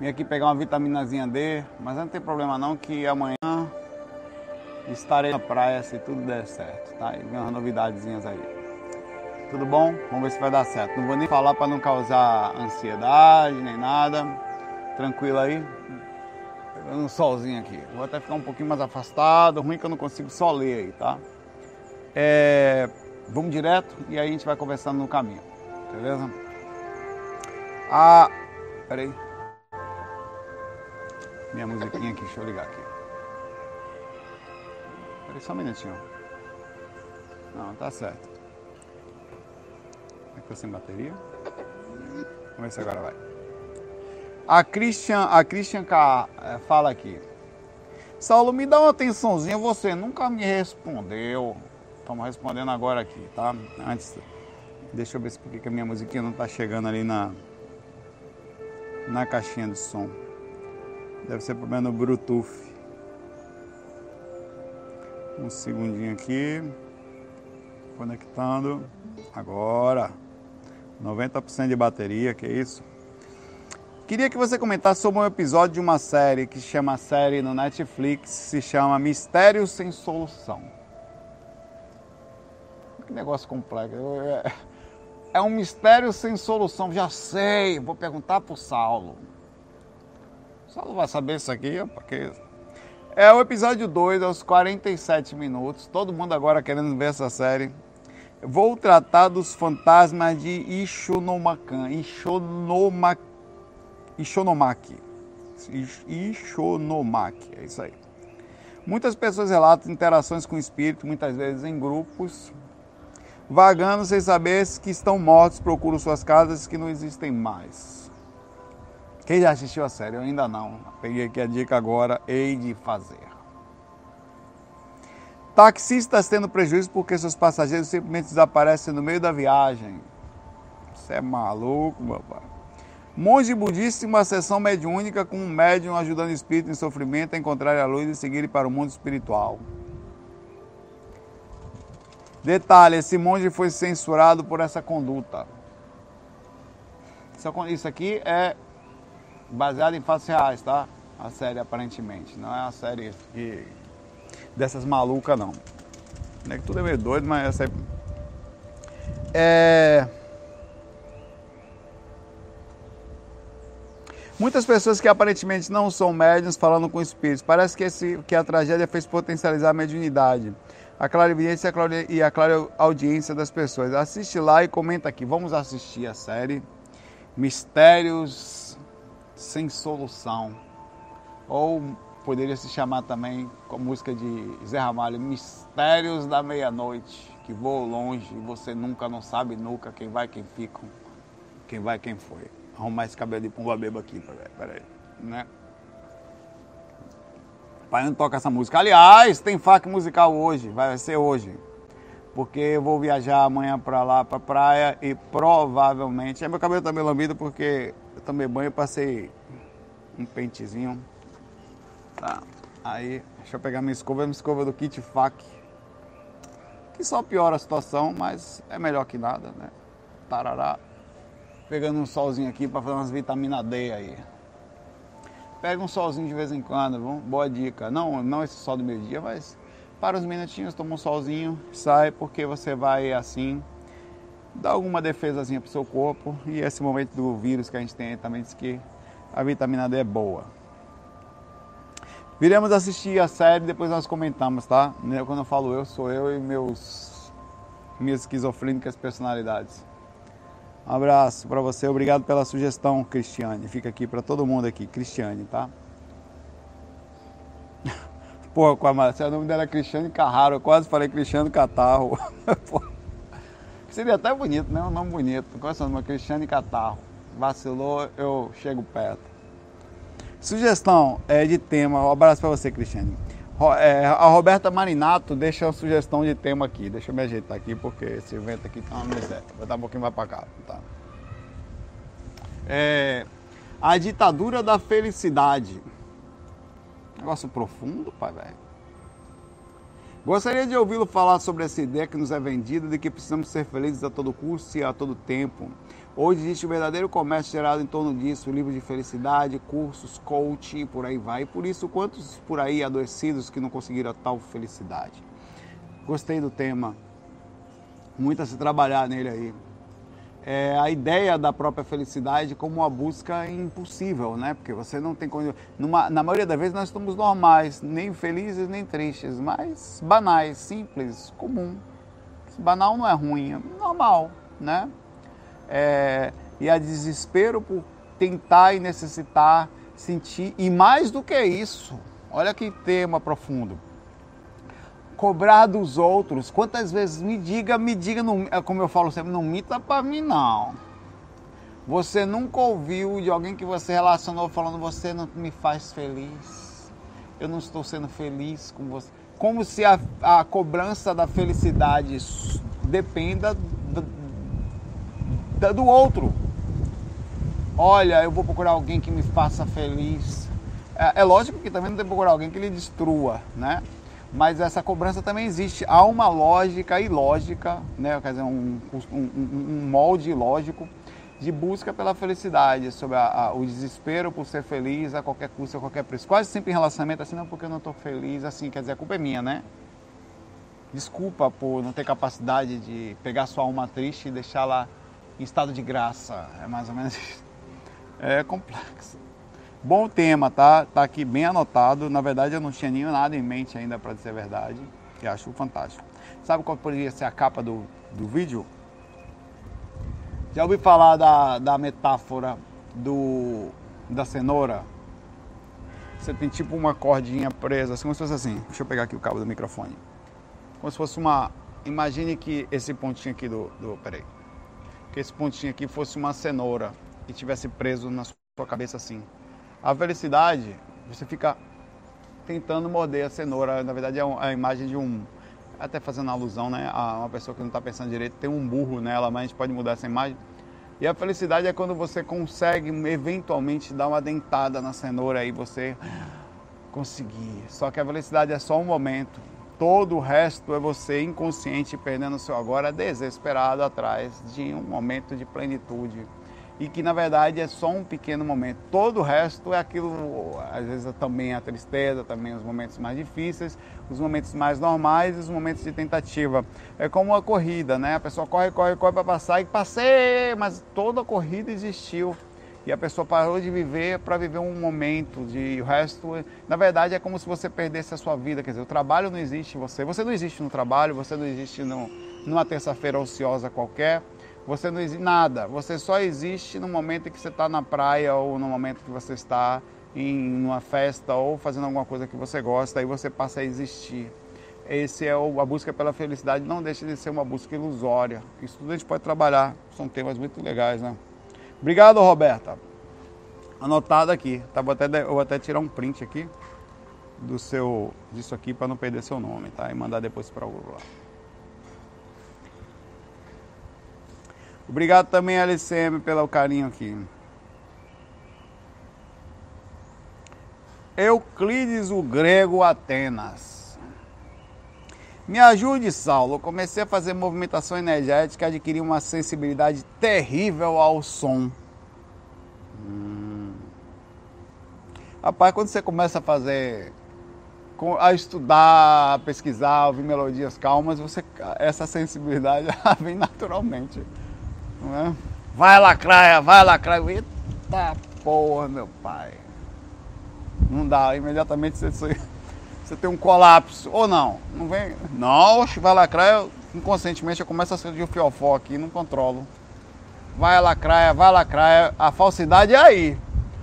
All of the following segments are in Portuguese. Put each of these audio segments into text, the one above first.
Vim aqui pegar uma vitaminazinha D, mas não tem problema não que amanhã estarei na praia se tudo der certo, tá? E vem umas novidadezinhas aí. Tudo bom? Vamos ver se vai dar certo. Não vou nem falar para não causar ansiedade nem nada. Tranquilo aí. Pegando um solzinho aqui. Vou até ficar um pouquinho mais afastado. Ruim que eu não consigo só ler aí, tá? É... Vamos direto e aí a gente vai conversando no caminho. Beleza? Ah, peraí. Minha musiquinha aqui, deixa eu ligar aqui. Peraí só um minutinho. Não, tá certo. Que tá sem bateria. Vamos ver se agora vai. A Christian, a Christian K, é, fala aqui. Saulo, me dá uma atençãozinha, você nunca me respondeu. Estamos respondendo agora aqui, tá? Antes, deixa eu ver se porque que a minha musiquinha não tá chegando ali na na caixinha de som. Deve ser problema no Bluetooth. Um segundinho aqui. Conectando. Agora. 90% de bateria, que isso? Queria que você comentasse sobre um episódio de uma série que se chama série no Netflix, se chama Mistério sem Solução. Que negócio complexo. É um mistério sem solução. Já sei, vou perguntar pro Saulo. O Saulo vai saber isso aqui, porque é o episódio 2, aos 47 minutos. Todo mundo agora querendo ver essa série. Vou tratar dos fantasmas de Ishonomakan. Ishonomak, Ishonomaki. Ishonomaki, é isso aí. Muitas pessoas relatam interações com o espírito, muitas vezes em grupos, vagando sem saber que estão mortos, procuram suas casas que não existem mais. Quem já assistiu a série? Eu ainda não. Peguei aqui a dica agora, hei de fazer. Taxistas tendo prejuízo porque seus passageiros simplesmente desaparecem no meio da viagem. Você é maluco, meu pai. Monge budista em uma sessão mediúnica com um médium ajudando o espírito em sofrimento a encontrar a luz e seguirem para o mundo espiritual. Detalhe, esse monge foi censurado por essa conduta. Isso aqui é baseado em fatos reais, tá? A série aparentemente. Não é uma série que... dessas malucas não. É que tudo é meio doido, mas essa é. é... Muitas pessoas que aparentemente não são médiums falando com espíritos. Parece que, esse, que a tragédia fez potencializar a mediunidade a clarividência e a clara audiência das pessoas. Assiste lá e comenta aqui. Vamos assistir a série Mistérios sem Solução. Ou poderia se chamar também com a música de Zé Ramalho, Mistérios da Meia-Noite, que voam longe e você nunca não sabe nunca quem vai, quem fica, quem vai, quem foi. Arrumar esse cabelo de pomba beba aqui, peraí, né? Pai não toca essa música. Aliás, tem FAC musical hoje, vai ser hoje. Porque eu vou viajar amanhã para lá, para praia e provavelmente. É, meu cabelo tá meio lambido porque tomei banho passei um pentezinho. Tá. Aí, deixa eu pegar minha escova, minha escova do kit FAC. Que só piora a situação, mas é melhor que nada, né? Tarará. Pegando um solzinho aqui para fazer umas vitamina D aí. Pega um solzinho de vez em quando, viu? boa dica. Não, não esse sol do meio-dia, mas para os minutinhos, toma um solzinho, sai, porque você vai assim dar alguma defesazinha para o seu corpo. E esse momento do vírus que a gente tem também diz que a vitamina D é boa. Viremos assistir a série, depois nós comentamos, tá? Quando eu falo eu, sou eu e meus minhas esquizofrênicas personalidades. Um abraço para você, obrigado pela sugestão, Cristiane. Fica aqui para todo mundo aqui, Cristiane, tá? Pô, com a Marcela, o nome dela é Cristiane Carraro, eu quase falei Cristiano Catarro. Seria até bonito, né? Um nome bonito. Qual é o seu nome? Cristiane Catarro. Vacilou, eu chego perto. Sugestão é, de tema, um abraço para você, Cristiane. É, a Roberta Marinato deixa uma sugestão de tema aqui. Deixa eu me ajeitar aqui, porque esse vento aqui tá uma miséria. Vou dar um pouquinho mais para cá. Tá? É, a ditadura da felicidade. Negócio profundo, pai, velho. Gostaria de ouvi-lo falar sobre essa ideia que nos é vendida de que precisamos ser felizes a todo custo e a todo tempo. Hoje existe um verdadeiro comércio gerado em torno disso, livros de felicidade, cursos, coaching, por aí vai. E por isso, quantos por aí adoecidos que não conseguiram a tal felicidade? Gostei do tema. Muito a se trabalhar nele aí. É, a ideia da própria felicidade como uma busca impossível, né? Porque você não tem Numa, na maioria das vezes nós estamos normais, nem felizes nem tristes, mas banais, simples, comum. Banal não é ruim, é normal, né? é, e a desespero por tentar e necessitar sentir, e mais do que isso, olha que tema profundo. Cobrar dos outros. Quantas vezes me diga, me diga, não, é como eu falo sempre, não minta para mim não. Você nunca ouviu de alguém que você relacionou falando você não me faz feliz. Eu não estou sendo feliz com você. Como se a, a cobrança da felicidade dependa do outro. Olha, eu vou procurar alguém que me faça feliz. É, é lógico que também não tem que procurar alguém que lhe destrua, né? Mas essa cobrança também existe. Há uma lógica e lógica, né? quer dizer, um, um, um molde lógico de busca pela felicidade, sobre a, a, o desespero por ser feliz a qualquer custo, a qualquer preço. Quase sempre em relacionamento assim, não, porque eu não estou feliz, assim, quer dizer, a culpa é minha, né? Desculpa por não ter capacidade de pegar sua alma triste e deixá-la em estado de graça. É mais ou menos. É complexo. Bom tema, tá? Tá aqui bem anotado. Na verdade, eu não tinha nem nada em mente ainda, para dizer a verdade. E acho fantástico. Sabe qual poderia ser a capa do, do vídeo? Já ouvi falar da, da metáfora do, da cenoura? Você tem tipo uma cordinha presa, assim, como se fosse assim. Deixa eu pegar aqui o cabo do microfone. Como se fosse uma. Imagine que esse pontinho aqui do. do peraí que esse pontinho aqui fosse uma cenoura e tivesse preso na sua cabeça assim. A felicidade, você fica tentando morder a cenoura, na verdade é a imagem de um, até fazendo alusão né, a uma pessoa que não está pensando direito, tem um burro nela, mas a gente pode mudar essa imagem. E a felicidade é quando você consegue eventualmente dar uma dentada na cenoura e você conseguir. Só que a felicidade é só um momento. Todo o resto é você inconsciente perdendo o seu agora desesperado atrás de um momento de plenitude. E que na verdade é só um pequeno momento. Todo o resto é aquilo, às vezes também a tristeza, também os momentos mais difíceis, os momentos mais normais os momentos de tentativa. É como uma corrida, né? A pessoa corre, corre, corre para passar e passei, mas toda a corrida existiu e a pessoa parou de viver para viver um momento, de o resto, na verdade é como se você perdesse a sua vida, quer dizer, o trabalho não existe em você, você não existe no trabalho, você não existe no, numa terça-feira ociosa qualquer, você não existe nada, você só existe no momento que você está na praia ou no momento que você está em uma festa ou fazendo alguma coisa que você gosta, aí você passa a existir. Esse é o, a busca pela felicidade, não deixa de ser uma busca ilusória. Isso tudo a gente pode trabalhar, são temas muito legais, né? Obrigado, Roberta. Anotado aqui. Tá, vou, até, vou até tirar um print aqui do seu disso aqui para não perder seu nome, tá? E mandar depois para o grupo lá. Obrigado também, LCM, pelo carinho aqui. Euclides o Grego Atenas. Me ajude, Saulo. Eu comecei a fazer movimentação energética e adquiri uma sensibilidade terrível ao som. Hum. Rapaz, quando você começa a fazer, a estudar, a pesquisar, a ouvir melodias calmas, você, essa sensibilidade vem naturalmente. Não é? Vai lacraia, vai lacraia. Eita porra, meu pai. Não dá, imediatamente você você tem um colapso. Ou não, não vem. Não, vai lacrar, eu, inconscientemente eu começo a sentir o fiofó aqui, não controlo. Vai lacrar, vai lacrar, a falsidade é aí.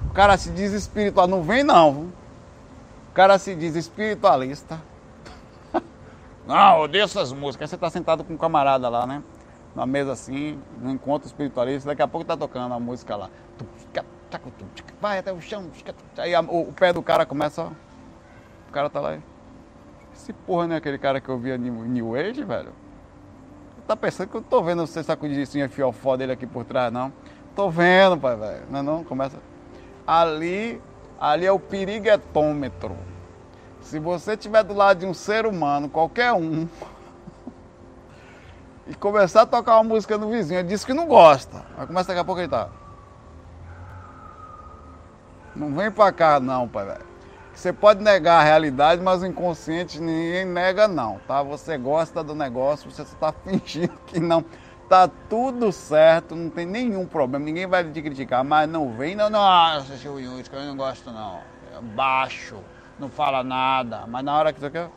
O cara se diz espiritual, não vem não. O cara se diz espiritualista. Não, odeio essas músicas. Aí você tá sentado com um camarada lá, né? Na mesa assim, no encontro espiritualista, daqui a pouco tá tocando a música lá. Vai até o chão. Aí o pé do cara começa cara tá lá. Esse porra não é aquele cara que eu via New, New Age, velho? Tá pensando que eu tô vendo você sacudir isso fiofó dele aqui por trás, não? Tô vendo, pai, velho. Não, é não, começa. Ali, ali é o periguetômetro. Se você estiver do lado de um ser humano, qualquer um, e começar a tocar uma música no vizinho. Ele disse que não gosta. Mas começa daqui a pouco ele tá. Não vem pra cá não, pai, velho. Você pode negar a realidade, mas o inconsciente ninguém nega não, tá? Você gosta do negócio, você está fingindo que não. Tá tudo certo, não tem nenhum problema, ninguém vai te criticar, mas não vem, não, nossa, seu Yusca, eu não gosto não. É baixo, não fala nada, mas na hora que você quer.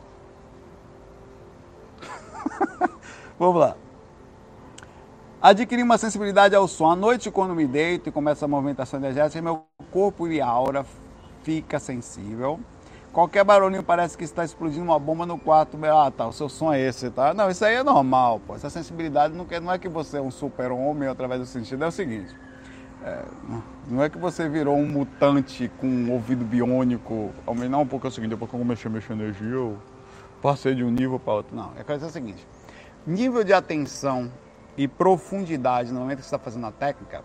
Vamos lá. Adquirir uma sensibilidade ao som. À noite, quando me deito e começa a movimentação energética, meu corpo e aura fica sensível. Qualquer barulhinho parece que está explodindo uma bomba no quarto. Ah, tá, o seu som é esse, tá? Não, isso aí é normal, pô. Essa sensibilidade não, quer, não é que você é um super-homem através do sentido, é o seguinte. É, não é que você virou um mutante com um ouvido biônico. Não, porque é o seguinte, depois que eu comecei a mexer energia, eu passei de um nível para outro. Não, é coisa é a seguinte. Nível de atenção e profundidade no momento que você está fazendo a técnica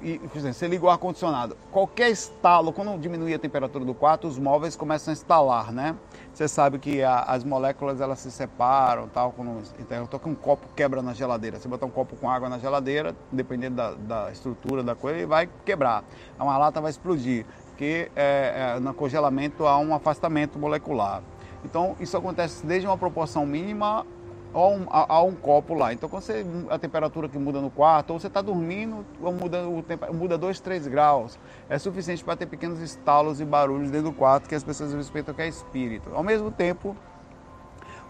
e você liga o ar-condicionado. Qualquer estalo, quando diminui a temperatura do quarto, os móveis começam a instalar, né? Você sabe que a, as moléculas elas se separam, tal. Quando, então, com um copo quebra na geladeira. Você botar um copo com água na geladeira, dependendo da, da estrutura da coisa, ele vai quebrar. Uma lata vai explodir, porque é, é, no congelamento há um afastamento molecular. Então, isso acontece desde uma proporção mínima há um, um copo lá. Então, quando você, a temperatura que muda no quarto, ou você está dormindo, muda, tempo, muda 2, 3 graus, é suficiente para ter pequenos estalos e barulhos dentro do quarto que as pessoas respeitam que é espírito. Ao mesmo tempo,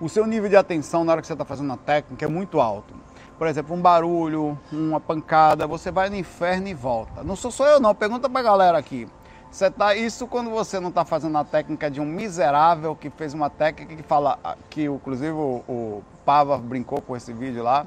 o seu nível de atenção na hora que você está fazendo a técnica é muito alto. Por exemplo, um barulho, uma pancada, você vai no inferno e volta. Não sou só eu não, pergunta para a galera aqui. Você tá, isso quando você não está fazendo a técnica de um miserável que fez uma técnica que fala, que inclusive o, o Pava brincou com esse vídeo lá,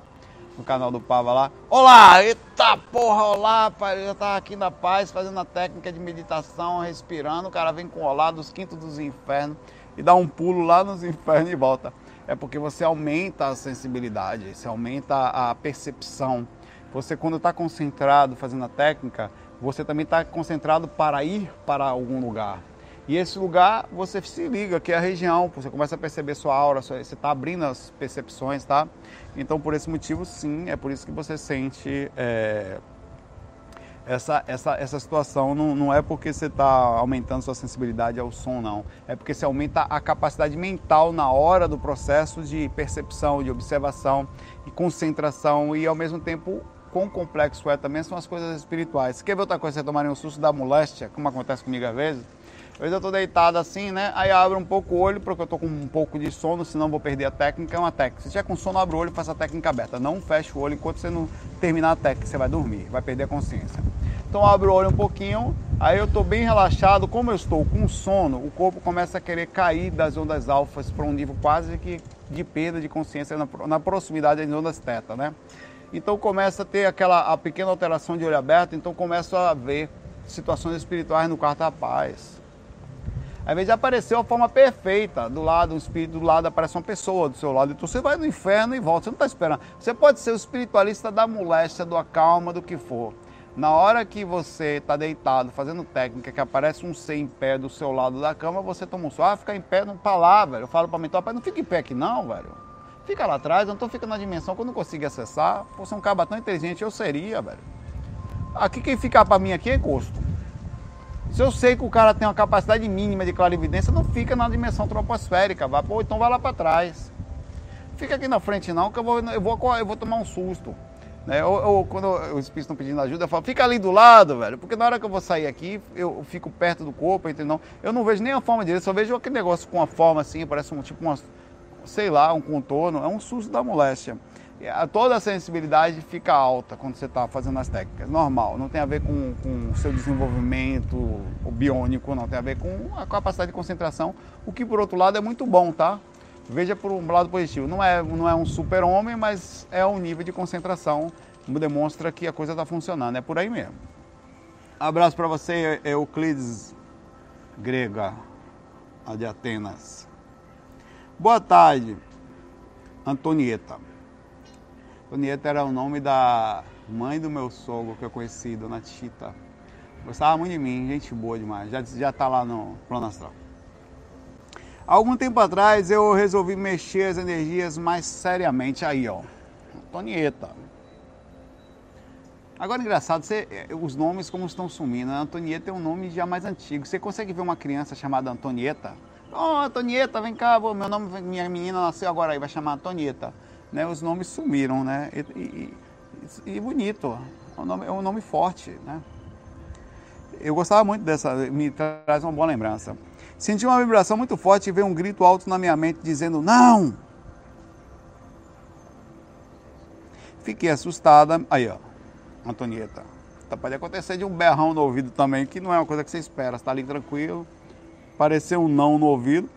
no canal do Pava lá. Olá, eita porra, olá, pai, já tá aqui na paz, fazendo a técnica de meditação, respirando, o cara vem com olá dos quintos dos infernos e dá um pulo lá nos infernos e volta. É porque você aumenta a sensibilidade, você aumenta a percepção. Você quando está concentrado fazendo a técnica, você também está concentrado para ir para algum lugar. E esse lugar você se liga, que é a região, você começa a perceber sua aura, você está abrindo as percepções, tá? Então, por esse motivo, sim, é por isso que você sente é, essa, essa, essa situação. Não, não é porque você está aumentando sua sensibilidade ao som, não. É porque você aumenta a capacidade mental na hora do processo de percepção, de observação e concentração e, ao mesmo tempo, quão complexo é também são as coisas espirituais. Quer ver outra coisa, você tomarem um susto da moléstia, como acontece comigo às vezes? Às vezes eu tô deitado assim, né? Aí abro um pouco o olho, porque eu tô com um pouco de sono, senão vou perder a técnica. É uma técnica. Se tiver com sono, abre o olho e faça a técnica aberta. Não feche o olho enquanto você não terminar a técnica, você vai dormir, vai perder a consciência. Então abro o olho um pouquinho, aí eu tô bem relaxado. Como eu estou com sono, o corpo começa a querer cair das ondas alfas para um nível quase que de perda de consciência na, na proximidade das ondas teta, né? Então começa a ter aquela a pequena alteração de olho aberto, então começa a ver situações espirituais no quarto da paz. Às vezes apareceu a forma perfeita, do lado, um espírito do lado aparece uma pessoa do seu lado, então você vai no inferno e volta, você não está esperando. Você pode ser o espiritualista da moléstia, do acalma, do que for. Na hora que você está deitado, fazendo técnica, que aparece um ser em pé do seu lado da cama, você toma um suave, ah, fica em pé, não tá lá, velho. Eu falo para mim, rapaz, não fica em pé aqui não, velho. Fica lá atrás, tô ficando na dimensão que eu não consigo acessar. Fosse um cabo tão inteligente, eu seria, velho. Aqui quem ficar para mim aqui é gosto. Se eu sei que o cara tem uma capacidade mínima de clarividência, não fica na dimensão troposférica, vai, pô, então vai lá para trás. Fica aqui na frente não, que eu vou, eu vou, eu vou tomar um susto. Né? Ou, quando os espíritos estão pedindo ajuda, eu falo, fica ali do lado, velho, porque na hora que eu vou sair aqui, eu fico perto do corpo, entendeu? Eu não vejo nem a forma direita, só vejo aquele negócio com uma forma assim, parece um tipo uma sei lá, um contorno, é um susto da moléstia. Toda a sensibilidade fica alta quando você está fazendo as técnicas, normal, não tem a ver com, o seu desenvolvimento o biônico, não tem a ver com a capacidade de concentração, o que por outro lado é muito bom, tá? Veja por um lado positivo, não é, não é um super homem, mas é um nível de concentração, demonstra que a coisa está funcionando, é por aí mesmo. Abraço para você, Euclides Grega, de Atenas. Boa tarde, Antonieta. Antonieta era o nome da mãe do meu sogro que eu conheci, Dona Tita. Gostava muito de mim, gente boa demais. Já, já tá lá no plano astral. Algum tempo atrás eu resolvi mexer as energias mais seriamente aí, ó. Antonieta. Agora, engraçado, você, é, os nomes como estão sumindo. Antonieta é um nome já mais antigo. Você consegue ver uma criança chamada Antonieta? Oh, Antonieta, vem cá, meu nome, minha menina nasceu agora aí, vai chamar Antonieta. Né, os nomes sumiram, né? E, e, e bonito, é um, nome, é um nome forte, né? Eu gostava muito dessa, me traz uma boa lembrança. Senti uma vibração muito forte e veio um grito alto na minha mente dizendo: Não! Fiquei assustada. Aí, ó, Antonieta. Tá, pode acontecer de um berrão no ouvido também, que não é uma coisa que você espera. Você tá ali tranquilo, pareceu um não no ouvido.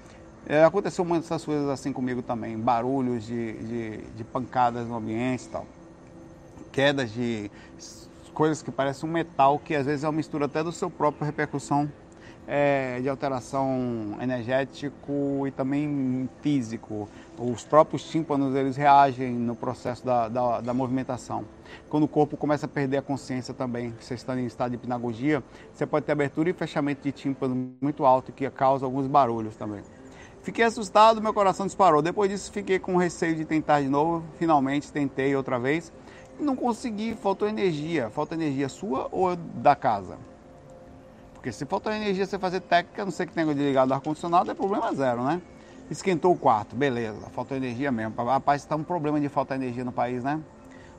É, aconteceu muitas coisas assim comigo também. Barulhos de, de, de pancadas no ambiente e tal. Quedas de coisas que parecem um metal, que às vezes é uma mistura até do seu próprio repercussão é, de alteração energético e também físico. Os próprios tímpanos eles reagem no processo da, da, da, movimentação. Quando o corpo começa a perder a consciência também, você está em estado de hipnagogia, você pode ter abertura e fechamento de tímpano muito alto que causa alguns barulhos também. Fiquei assustado, meu coração disparou. Depois disso, fiquei com receio de tentar de novo. Finalmente, tentei outra vez. Não consegui, faltou energia. Falta energia sua ou da casa? Porque se faltou energia você fazer técnica, não sei que tem de ligar do ar-condicionado, é problema zero, né? Esquentou o quarto, beleza, faltou energia mesmo. Rapaz, está um problema de falta de energia no país, né?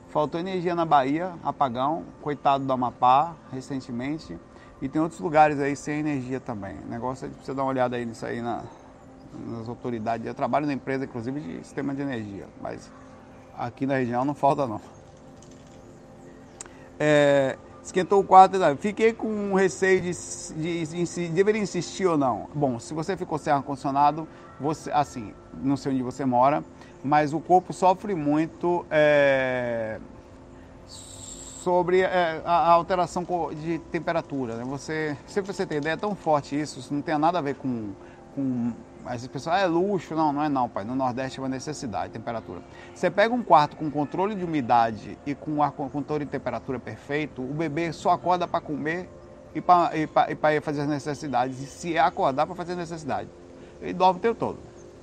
Faltou energia na Bahia, apagão, coitado do Amapá, recentemente. E tem outros lugares aí sem energia também. O negócio é de você dar uma olhada aí nisso aí na, nas autoridades. Eu trabalho na empresa, inclusive, de sistema de energia, mas aqui na região não falta não. É, esquentou o quarto. Fiquei com receio de, de, de, de, deveria insistir ou não. Bom, se você ficou sem ar-condicionado, você, assim, não sei onde você mora, mas o corpo sofre muito é, sobre é, a, alteração de temperatura. Né? Você, se você tem ideia, é tão forte isso, isso não tem nada a ver com, com mas as pessoas, ah, é luxo. Não, não é não, pai. No Nordeste é uma necessidade, temperatura. Você pega um quarto com controle de umidade e com ar controle de temperatura perfeito, o bebê só acorda para comer e para fazer as necessidades. E se é acordar para fazer as necessidades. Ele dorme o tempo todo.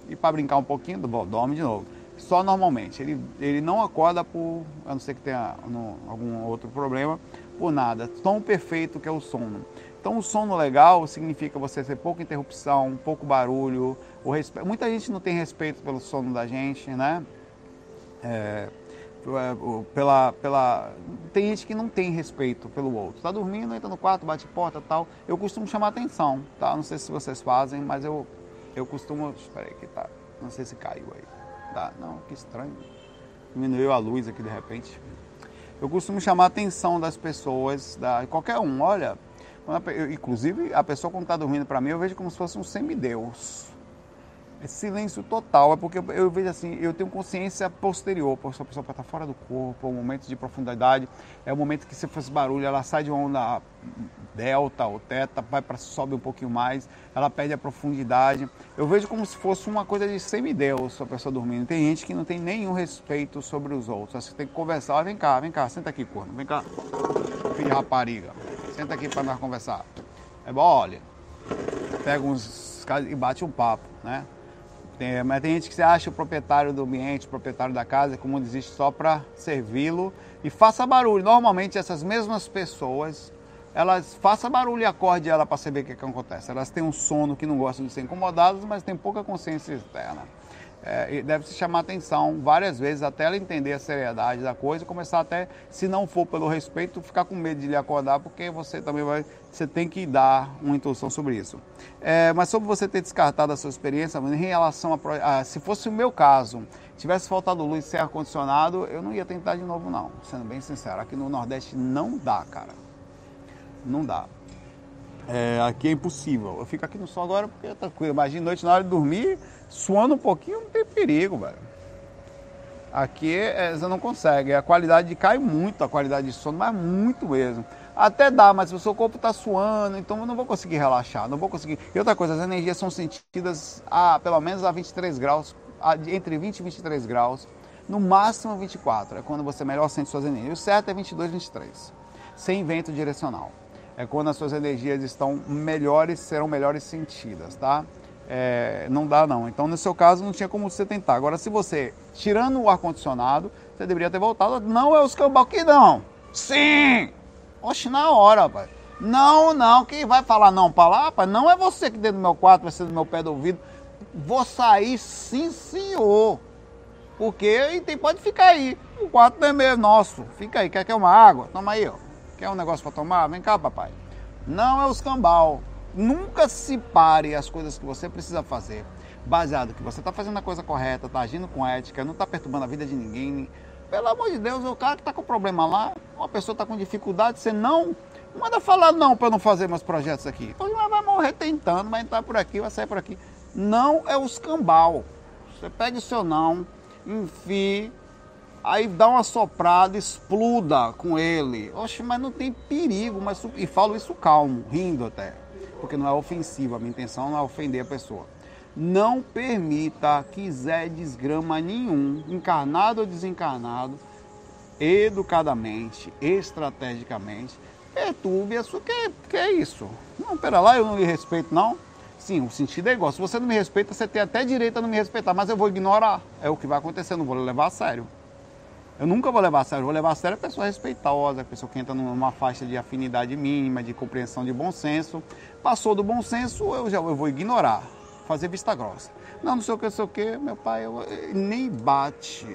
E para brincar um pouquinho, dorme de novo. Só normalmente. Ele, ele não acorda por, a não ser que tenha no, algum outro problema, por nada. Tão perfeito que é o sono. Então, o sono legal significa você ter pouca interrupção, pouco barulho. O respe... Muita gente não tem respeito pelo sono da gente, né? É, pela, pela... Tem gente que não tem respeito pelo outro. Está dormindo, entra no quarto, bate porta tal. Eu costumo chamar atenção, tá? Não sei se vocês fazem, mas eu, eu costumo. Espera aí que tá. Não sei se caiu aí. Tá? Não, que estranho. Diminuiu a luz aqui de repente. Eu costumo chamar atenção das pessoas, da qualquer um. Olha, inclusive, a pessoa quando está dormindo para mim, eu vejo como se fosse um semideus. É silêncio total, é porque eu vejo assim, eu tenho consciência posterior, porque a pessoa está fora do corpo, é um momento de profundidade, é o um momento que se faz barulho, ela sai de uma onda delta ou teta, vai para sobe um pouquinho mais, ela perde a profundidade. Eu vejo como se fosse uma coisa de semideus a pessoa dormindo. Tem gente que não tem nenhum respeito sobre os outros. Você tem que conversar, vem cá, vem cá, senta aqui, corno, vem cá, filho de rapariga. Senta aqui para nós conversar. É bom, olha, pega uns e bate um papo, né? Tem, mas tem gente que você acha o proprietário do ambiente, o proprietário da casa, como existe só para servi-lo e faça barulho. Normalmente essas mesmas pessoas, elas façam barulho e acorde ela para saber o que, que acontece. Elas têm um sono que não gostam de ser incomodadas, mas têm pouca consciência externa é, deve se chamar atenção várias vezes até ela entender a seriedade da coisa e começar até, se não for pelo respeito, ficar com medo de lhe acordar, porque você também vai, você tem que dar uma intuição sobre isso. É, mas sobre você ter descartado a sua experiência, em relação a, a se fosse o meu caso, tivesse faltado luz e ar-condicionado, eu não ia tentar de novo não, sendo bem sincero. Aqui no Nordeste não dá, cara. Não dá. É, aqui é impossível. Eu fico aqui no sol agora porque é tranquilo. Imagina noite na hora de dormir, suando um pouquinho, não tem perigo, velho. Aqui é, você não consegue. A qualidade cai muito, a qualidade de sono, mas muito mesmo. Até dá, mas o seu corpo está suando, então eu não vou conseguir relaxar, não vou conseguir. E outra coisa, as energias são sentidas a pelo menos a 23 graus, a, entre 20 e 23 graus, no máximo 24. É quando você melhor sente suas energias. O certo é 22, 23, sem vento direcional. É quando as suas energias estão melhores, serão melhores sentidas, tá? É, não dá não. Então, no seu caso, não tinha como você tentar. Agora, se você, tirando o ar-condicionado, Você deveria ter voltado. Não é os cambal que não. Sim! Oxe, na hora, pai. Não, não. Quem vai falar não pra lá, pai? Não é você que dentro do meu quarto vai ser do meu pé do ouvido. Vou sair, sim, senhor. Porque tem, pode ficar aí. O quarto não é meu, nosso. Fica aí. Quer que é uma água? Toma aí, ó. Quer um negócio para tomar? Vem cá, papai. Não é os cambal. Nunca se pare as coisas que você precisa fazer baseado que você está fazendo a coisa correta, está agindo com ética, não está perturbando a vida de ninguém. Pelo amor de Deus, o cara que está com problema lá, uma pessoa está com dificuldade, você não manda falar não para não fazer meus projetos aqui. Hoje vai morrer tentando, vai entrar por aqui, vai sair por aqui. Não é os cambal. Você pega o seu não, enfie, aí dá uma soprada, exploda com ele. Oxe, mas não tem perigo, mas e falo isso calmo, rindo até, porque não é ofensivo, a minha intenção não é ofender a pessoa. Não permita que Zé desgrama nenhum, encarnado ou desencarnado, educadamente, estrategicamente, perturbe a sua. Que, que é isso? Não, pera lá, eu não lhe respeito, não. Sim, o sentido é igual. Se você não me respeita, você tem até direito a não me respeitar, mas eu vou ignorar. É o que vai acontecer, não vou levar a sério. Eu nunca vou levar a sério, eu vou levar a sério a pessoa respeitosa, a pessoa que entra numa faixa de afinidade mínima, de compreensão de bom senso. Passou do bom senso, eu já eu vou ignorar fazer vista grossa. Não, não sei o que, não sei o que, meu pai eu, nem bate.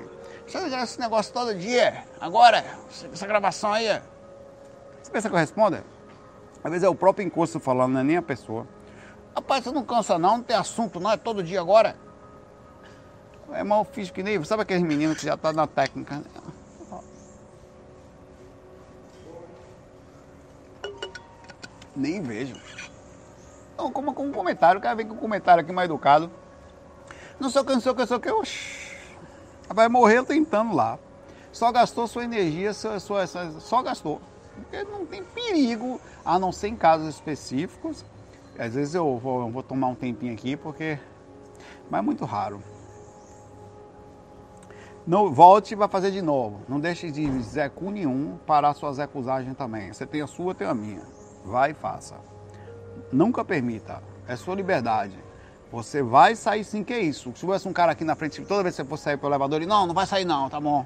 Você já esse negócio todo dia, agora, essa gravação aí. Você pensa que eu respondo? Às vezes é o próprio encosto falando, não é nem a pessoa. Rapaz, você não cansa não, não tem assunto não, é todo dia agora. É mal fiz que nem. Sabe aqueles meninos que já tá na técnica? Nem vejo. Então, como com um comentário, o cara vem com um comentário aqui mais educado. Não sei o que, não sei o que, não sei o que. Oxi, vai morrer tentando lá. Só gastou sua energia, sua, sua, sua, só gastou. Porque não tem perigo, a não ser em casos específicos. Às vezes eu vou, eu vou tomar um tempinho aqui, porque. Mas é muito raro. Não, volte e vai fazer de novo. Não deixe de zecu nenhum parar sua zecusagem também. Você tem a sua, tem a minha. Vai e faça. Nunca permita. É sua liberdade. Você vai sair sim, que é isso. Se tivesse um cara aqui na frente, toda vez que você for sair pelo elevador, ele, não, não vai sair não, tá bom.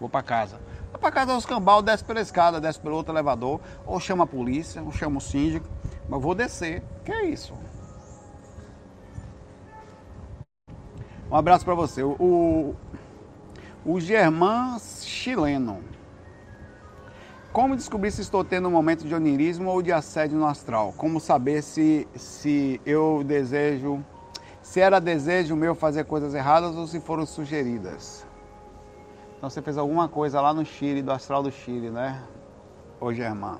Vou para casa. Vai para casa os cambal, desce pela escada, desce pelo outro elevador, ou chama a polícia, ou chama o síndico, mas vou descer. Que é isso? Um abraço para você. O, o Germán chileno. Como descobrir se estou tendo um momento de onirismo ou de assédio no astral? Como saber se, se eu desejo, se era desejo meu fazer coisas erradas ou se foram sugeridas? Então você fez alguma coisa lá no Chile, do astral do Chile, né? Ô Germán.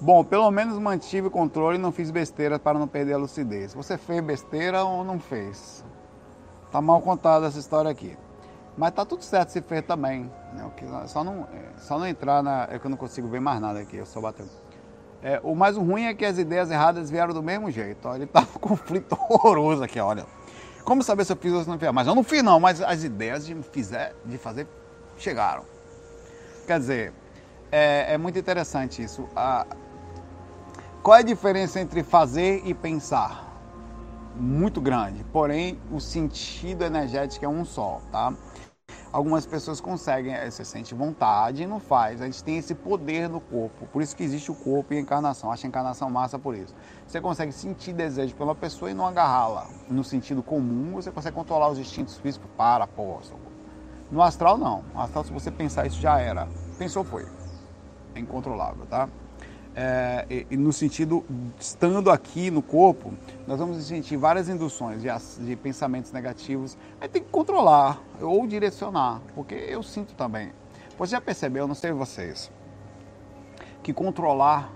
Bom, pelo menos mantive o controle e não fiz besteira para não perder a lucidez. Você fez besteira ou não fez? Tá mal contada essa história aqui. Mas tá tudo certo se fez também. Né? Só, não, é, só não entrar na. É que eu não consigo ver mais nada aqui, eu só bateu. É, o mais ruim é que as ideias erradas vieram do mesmo jeito. Ó, ele tá um conflito horroroso aqui, olha. Como saber se eu fiz ou se não fiz? Mas eu não fiz não, mas as ideias de, fizer, de fazer chegaram. Quer dizer, é, é muito interessante isso. A, qual é a diferença entre fazer e pensar? Muito grande, porém o sentido energético é um só, tá? Algumas pessoas conseguem, eh, você sente vontade e não faz. A gente tem esse poder no corpo, por isso que existe o corpo e a encarnação. Acho a encarnação massa por isso. Você consegue sentir desejo pela pessoa e não agarrá-la. No sentido comum, você consegue controlar os instintos físicos para, pô. No astral, não. No astral, se você pensar isso, já era. Pensou, foi. É incontrolável, tá? É, no sentido, estando aqui no corpo, nós vamos sentir várias induções de, de, pensamentos negativos. Aí tem que controlar ou direcionar, porque eu sinto também. Você já percebeu, não sei vocês, que controlar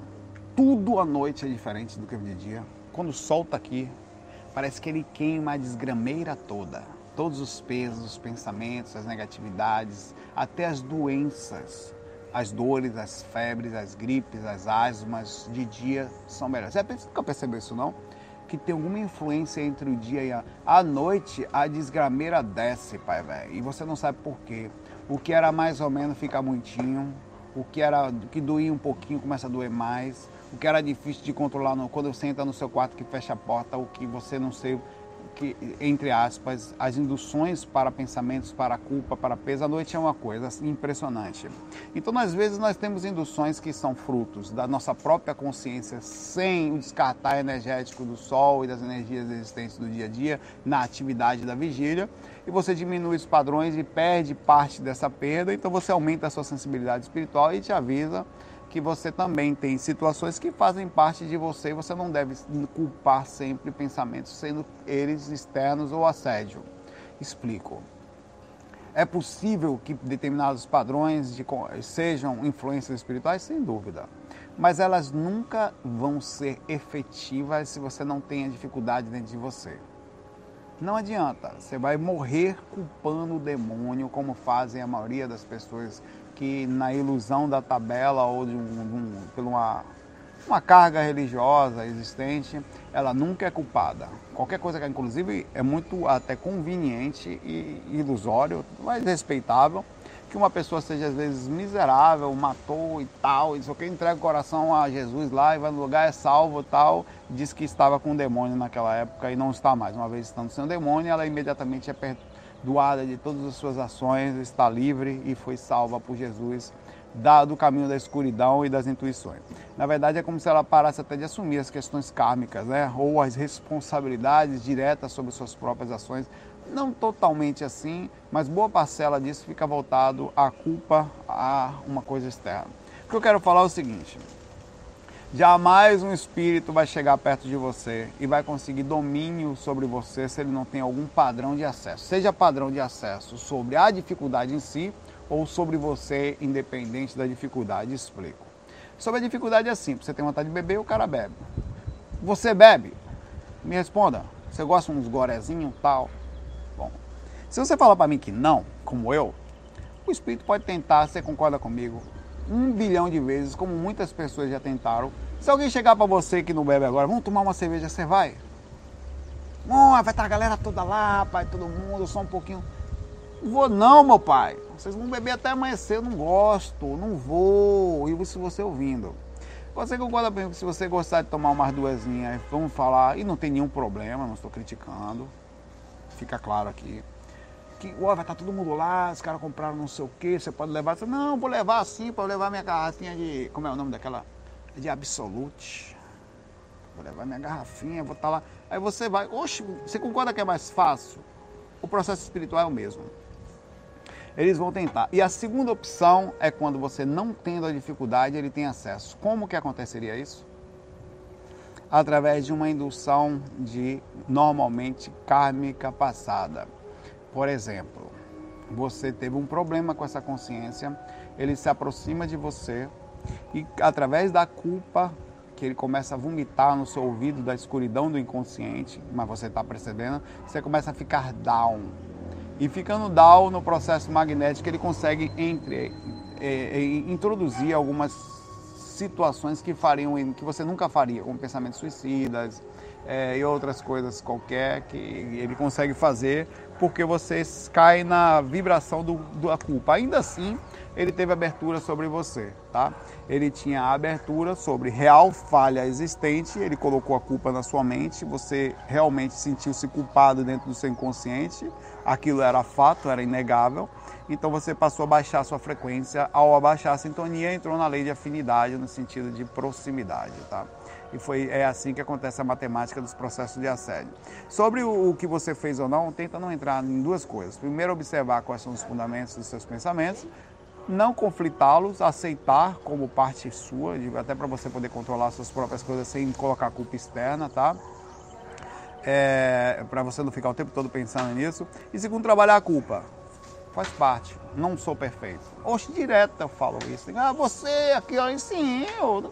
tudo à noite é diferente do que de dia? Quando o sol está aqui, parece que ele queima a desgrameira toda. Todos os pesos, os pensamentos, as negatividades, até as doenças as dores, as febres, as gripes, as asmas de dia são melhores. Você nunca percebeu isso não? Que tem alguma influência entre o dia e a, a noite, a desgrameira desce, pai velho. E você não sabe por quê. O que era mais ou menos fica muitinho, o que era que doía um pouquinho começa a doer mais, o que era difícil de controlar quando você entra no seu quarto que fecha a porta, o que você não sei que, entre aspas, as induções para pensamentos, para culpa, para peso, a noite é uma coisa assim, impressionante. Então, às vezes, nós temos induções que são frutos da nossa própria consciência, sem o descartar energético do sol e das energias existentes do dia a dia, na atividade da vigília, e você diminui os padrões e perde parte dessa perda, então você aumenta a sua sensibilidade espiritual e te avisa que você também tem situações que fazem parte de você e você não deve culpar sempre pensamentos, sendo eles externos ou assédio. Explico. É possível que determinados padrões de, sejam influências espirituais? Sem dúvida. Mas elas nunca vão ser efetivas se você não tem a dificuldade dentro de você. Não adianta, você vai morrer culpando o demônio, como fazem a maioria das pessoas que na ilusão da tabela ou de, um, um, por uma, uma carga religiosa existente, ela nunca é culpada. Qualquer coisa que, inclusive, é muito até conveniente e ilusório, mas respeitável, que uma pessoa seja às vezes miserável, matou e tal, e só que entrega o coração a Jesus lá e vai no lugar, é salvo e tal, diz que estava com um demônio naquela época e não está mais. Uma vez estando sem o demônio, ela imediatamente é doada de todas as suas ações, está livre e foi salva por Jesus do caminho da escuridão e das intuições. Na verdade, é como se ela parasse até de assumir as questões kármicas, né? ou as responsabilidades diretas sobre suas próprias ações. Não totalmente assim, mas boa parcela disso fica voltado à culpa, a uma coisa externa. O que eu quero falar é o seguinte: Jamais um espírito vai chegar perto de você e vai conseguir domínio sobre você se ele não tem algum padrão de acesso. Seja padrão de acesso sobre a dificuldade em si ou sobre você, independente da dificuldade. Explico. Sobre a dificuldade é simples: você tem vontade de beber, o cara bebe. Você bebe? Me responda. Você gosta de uns gorezinhos tal? Bom, se você falar para mim que não, como eu, o espírito pode tentar, você concorda comigo, um bilhão de vezes, como muitas pessoas já tentaram. Se alguém chegar para você que não bebe agora, vamos tomar uma cerveja, você vai? Oh, vai estar a galera toda lá, pai, todo mundo, só um pouquinho. Não vou não, meu pai. Vocês vão beber até amanhecer, eu não gosto, não vou. E se você ouvindo. Você concorda comigo se você gostar de tomar umas duasinhas, vamos falar, e não tem nenhum problema, não estou criticando. Fica claro aqui que oh, vai estar tá todo mundo lá, os caras compraram não sei o que, você pode levar. Você, não, vou levar assim, para levar minha garrafinha de. Como é o nome daquela? De Absolute. Vou levar minha garrafinha, vou estar tá lá. Aí você vai. Oxe, você concorda que é mais fácil? O processo espiritual é o mesmo. Eles vão tentar. E a segunda opção é quando você não tendo a dificuldade, ele tem acesso. Como que aconteceria isso? Através de uma indução de normalmente kármica passada. Por exemplo, você teve um problema com essa consciência, ele se aproxima de você e através da culpa que ele começa a vomitar no seu ouvido da escuridão do inconsciente, mas você está percebendo, você começa a ficar down. E ficando down no processo magnético, ele consegue entre, é, é, introduzir algumas situações que fariam que você nunca faria, como pensamentos suicidas é, e outras coisas qualquer que ele consegue fazer porque você cai na vibração do, da culpa. Ainda assim, ele teve abertura sobre você, tá? Ele tinha abertura sobre real falha existente, ele colocou a culpa na sua mente, você realmente sentiu-se culpado dentro do seu inconsciente, aquilo era fato, era inegável, então você passou a baixar a sua frequência, ao abaixar a sintonia, entrou na lei de afinidade no sentido de proximidade, tá? E foi, é assim que acontece a matemática dos processos de assédio. Sobre o, o que você fez ou não, tenta não entrar em duas coisas. Primeiro, observar quais são os fundamentos dos seus pensamentos, não conflitá-los, aceitar como parte sua, até para você poder controlar suas próprias coisas sem colocar culpa externa, tá? É, para você não ficar o tempo todo pensando nisso. E segundo, trabalhar a culpa. Faz parte. Não sou perfeito. Oxe, direto eu falo isso. Ah, você aqui, ó, sim, eu.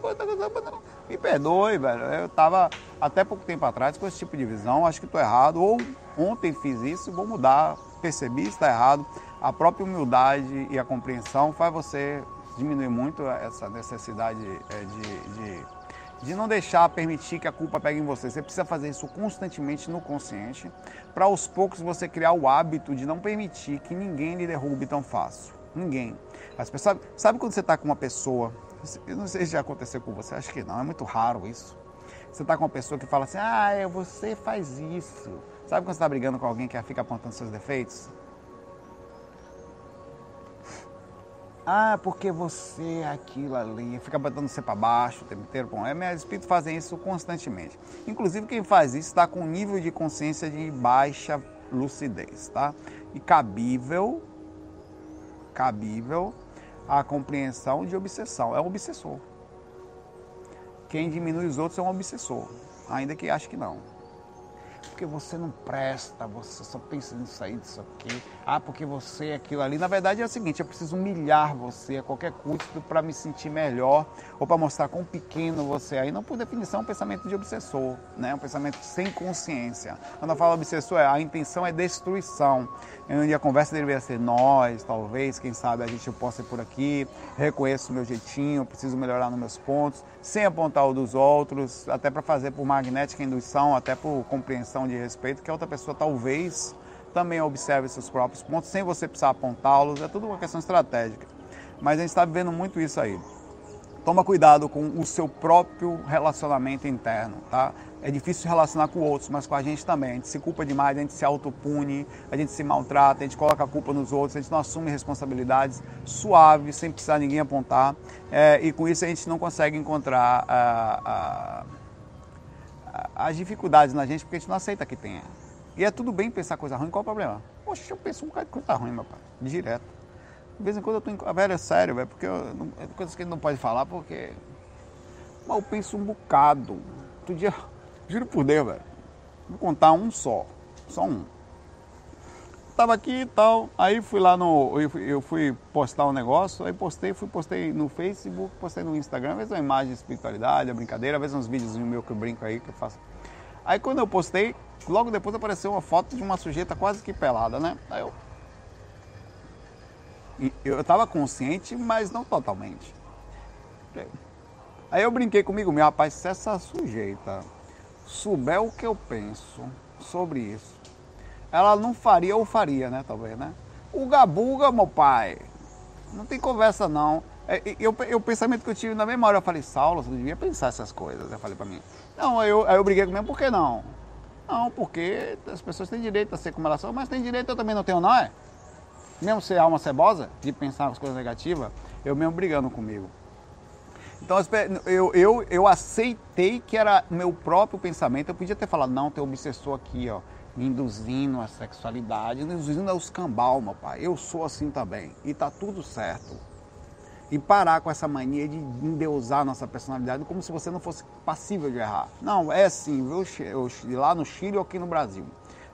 Me perdoe, velho. Eu tava até pouco tempo atrás com esse tipo de visão, acho que estou errado. Ou ontem fiz isso, vou mudar. Percebi, está errado. A própria humildade e a compreensão faz você diminuir muito essa necessidade é, de, de, de não deixar permitir que a culpa pegue em você. Você precisa fazer isso constantemente no consciente, para aos poucos você criar o hábito de não permitir que ninguém lhe derrube tão fácil. Ninguém. As pessoas, sabe quando você está com uma pessoa eu não sei se já aconteceu com você, acho que não, é muito raro isso. Você está com uma pessoa que fala assim, ah, é, você faz isso. Sabe quando você está brigando com alguém que fica apontando seus defeitos? Ah, porque você é aquilo ali, fica botando você para baixo o tempo inteiro. Bom, é, meus espíritos fazem isso constantemente. Inclusive, quem faz isso está com um nível de consciência de baixa lucidez, tá? E cabível, cabível a compreensão de obsessão. É um obsessor. Quem diminui os outros é um obsessor, ainda que ache que não porque você não presta, você só pensa nisso aí, disso aqui. Ah, porque você é aquilo ali. Na verdade é o seguinte, eu preciso humilhar você a qualquer custo para me sentir melhor ou para mostrar quão pequeno você é. Aí não por definição é um pensamento de obsessor, né? um pensamento sem consciência. Quando eu falo obsessor, é, a intenção é destruição. Onde a conversa deveria ser nós, talvez, quem sabe a gente possa ir por aqui, reconheço o meu jeitinho, preciso melhorar nos meus pontos, sem apontar o dos outros, até para fazer por magnética indução, até por compreensão de respeito, que a outra pessoa talvez também observe seus próprios pontos, sem você precisar apontá-los, é tudo uma questão estratégica. Mas a gente está vivendo muito isso aí. Toma cuidado com o seu próprio relacionamento interno, tá? É difícil se relacionar com outros, mas com a gente também. A gente se culpa demais, a gente se autopune, a gente se maltrata, a gente coloca a culpa nos outros, a gente não assume responsabilidades suave, sem precisar ninguém apontar. É, e com isso a gente não consegue encontrar ah, ah, as dificuldades na gente porque a gente não aceita que tenha. E é tudo bem pensar coisa ruim, qual o problema? Poxa, eu penso um bocado de coisa ruim, meu pai, direto. De vez em quando eu tô em... Velho, é sério, velho, porque eu, não, é coisas que ele não pode falar, porque... Mas eu penso um bocado. Outro dia, juro por Deus, velho. Vou contar um só. Só um. Tava aqui e tal, aí fui lá no... Eu fui, eu fui postar um negócio, aí postei, fui, postei no Facebook, postei no Instagram, às vezes uma imagem de espiritualidade, a brincadeira, às vezes uns vídeos meu que eu brinco aí, que eu faço. Aí quando eu postei, logo depois apareceu uma foto de uma sujeita quase que pelada, né? Aí eu, eu estava consciente, mas não totalmente. Aí eu brinquei comigo meu rapaz, se essa sujeita souber o que eu penso sobre isso, ela não faria ou faria, né? Talvez, né? O gabuga, meu pai, não tem conversa não. É, eu, eu, o pensamento que eu tive na mesma hora, eu falei, Saulo, você não devia pensar essas coisas. Eu falei para mim. Não, aí eu, aí eu briguei comigo, por que não? Não, porque as pessoas têm direito a ser como elas são, mas tem direito, eu também não tenho, não é? Mesmo ser alma cebosa, de pensar as coisas negativas, eu mesmo brigando comigo. Então eu, eu, eu aceitei que era meu próprio pensamento. Eu podia ter falado, não, tem um obsessor aqui, ó, me induzindo a sexualidade, induzindo ao escambau, meu pai. Eu sou assim também. E tá tudo certo. E parar com essa mania de endeusar nossa personalidade como se você não fosse passível de errar. Não, é assim, viu? Lá no Chile ou aqui no Brasil.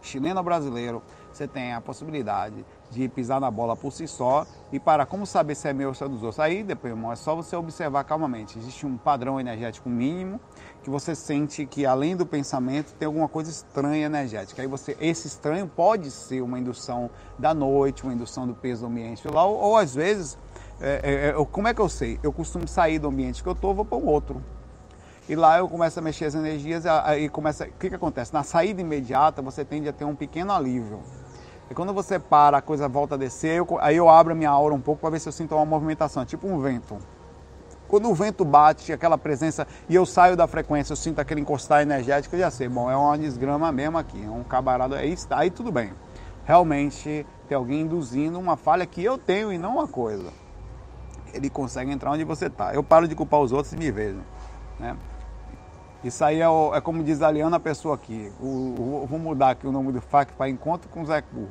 Chileno brasileiro, você tem a possibilidade de pisar na bola por si só e para como saber se é meu ou se é dos outros. Aí, depois, irmão, é só você observar calmamente. Existe um padrão energético mínimo que você sente que além do pensamento tem alguma coisa estranha energética. Aí você, esse estranho pode ser uma indução da noite, uma indução do peso do ambiente lá, ou, ou às vezes, é, é, é como é que eu sei? Eu costumo sair do ambiente que eu estou, vou para um outro. E lá eu começo a mexer as energias, aí começa. O que, que acontece? Na saída imediata você tende a ter um pequeno alívio. E quando você para, a coisa volta a descer, eu, aí eu abro a minha aura um pouco para ver se eu sinto uma movimentação, tipo um vento. Quando o vento bate, aquela presença, e eu saio da frequência, eu sinto aquele encostar energético, eu já sei, bom, é uma desgrama mesmo aqui, é um cabarado, aí, aí tudo bem. Realmente tem alguém induzindo uma falha que eu tenho e não uma coisa. Ele consegue entrar onde você está. Eu paro de culpar os outros e me vejo. Né? Isso aí é, o, é, como diz a Liana, a pessoa aqui. O, o, vou mudar aqui o nome do FAC para Encontro com o Zé Cu.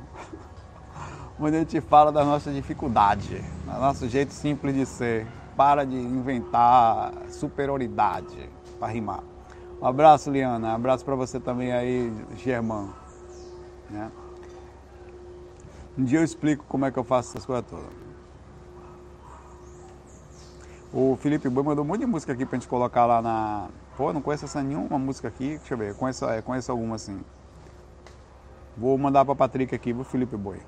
Onde a gente fala da nossa dificuldade, do nosso jeito simples de ser. Para de inventar superioridade para rimar. Um abraço, Liana. Um abraço para você também aí, Germán. Né? Um dia eu explico como é que eu faço essas coisas todas. O Felipe Boi mandou um monte de música aqui pra gente colocar lá na, Pô, não conheço essa nenhuma música aqui. Deixa eu ver, conheço, é, conheço alguma assim. Vou mandar para Patrick aqui, pro Felipe Boi.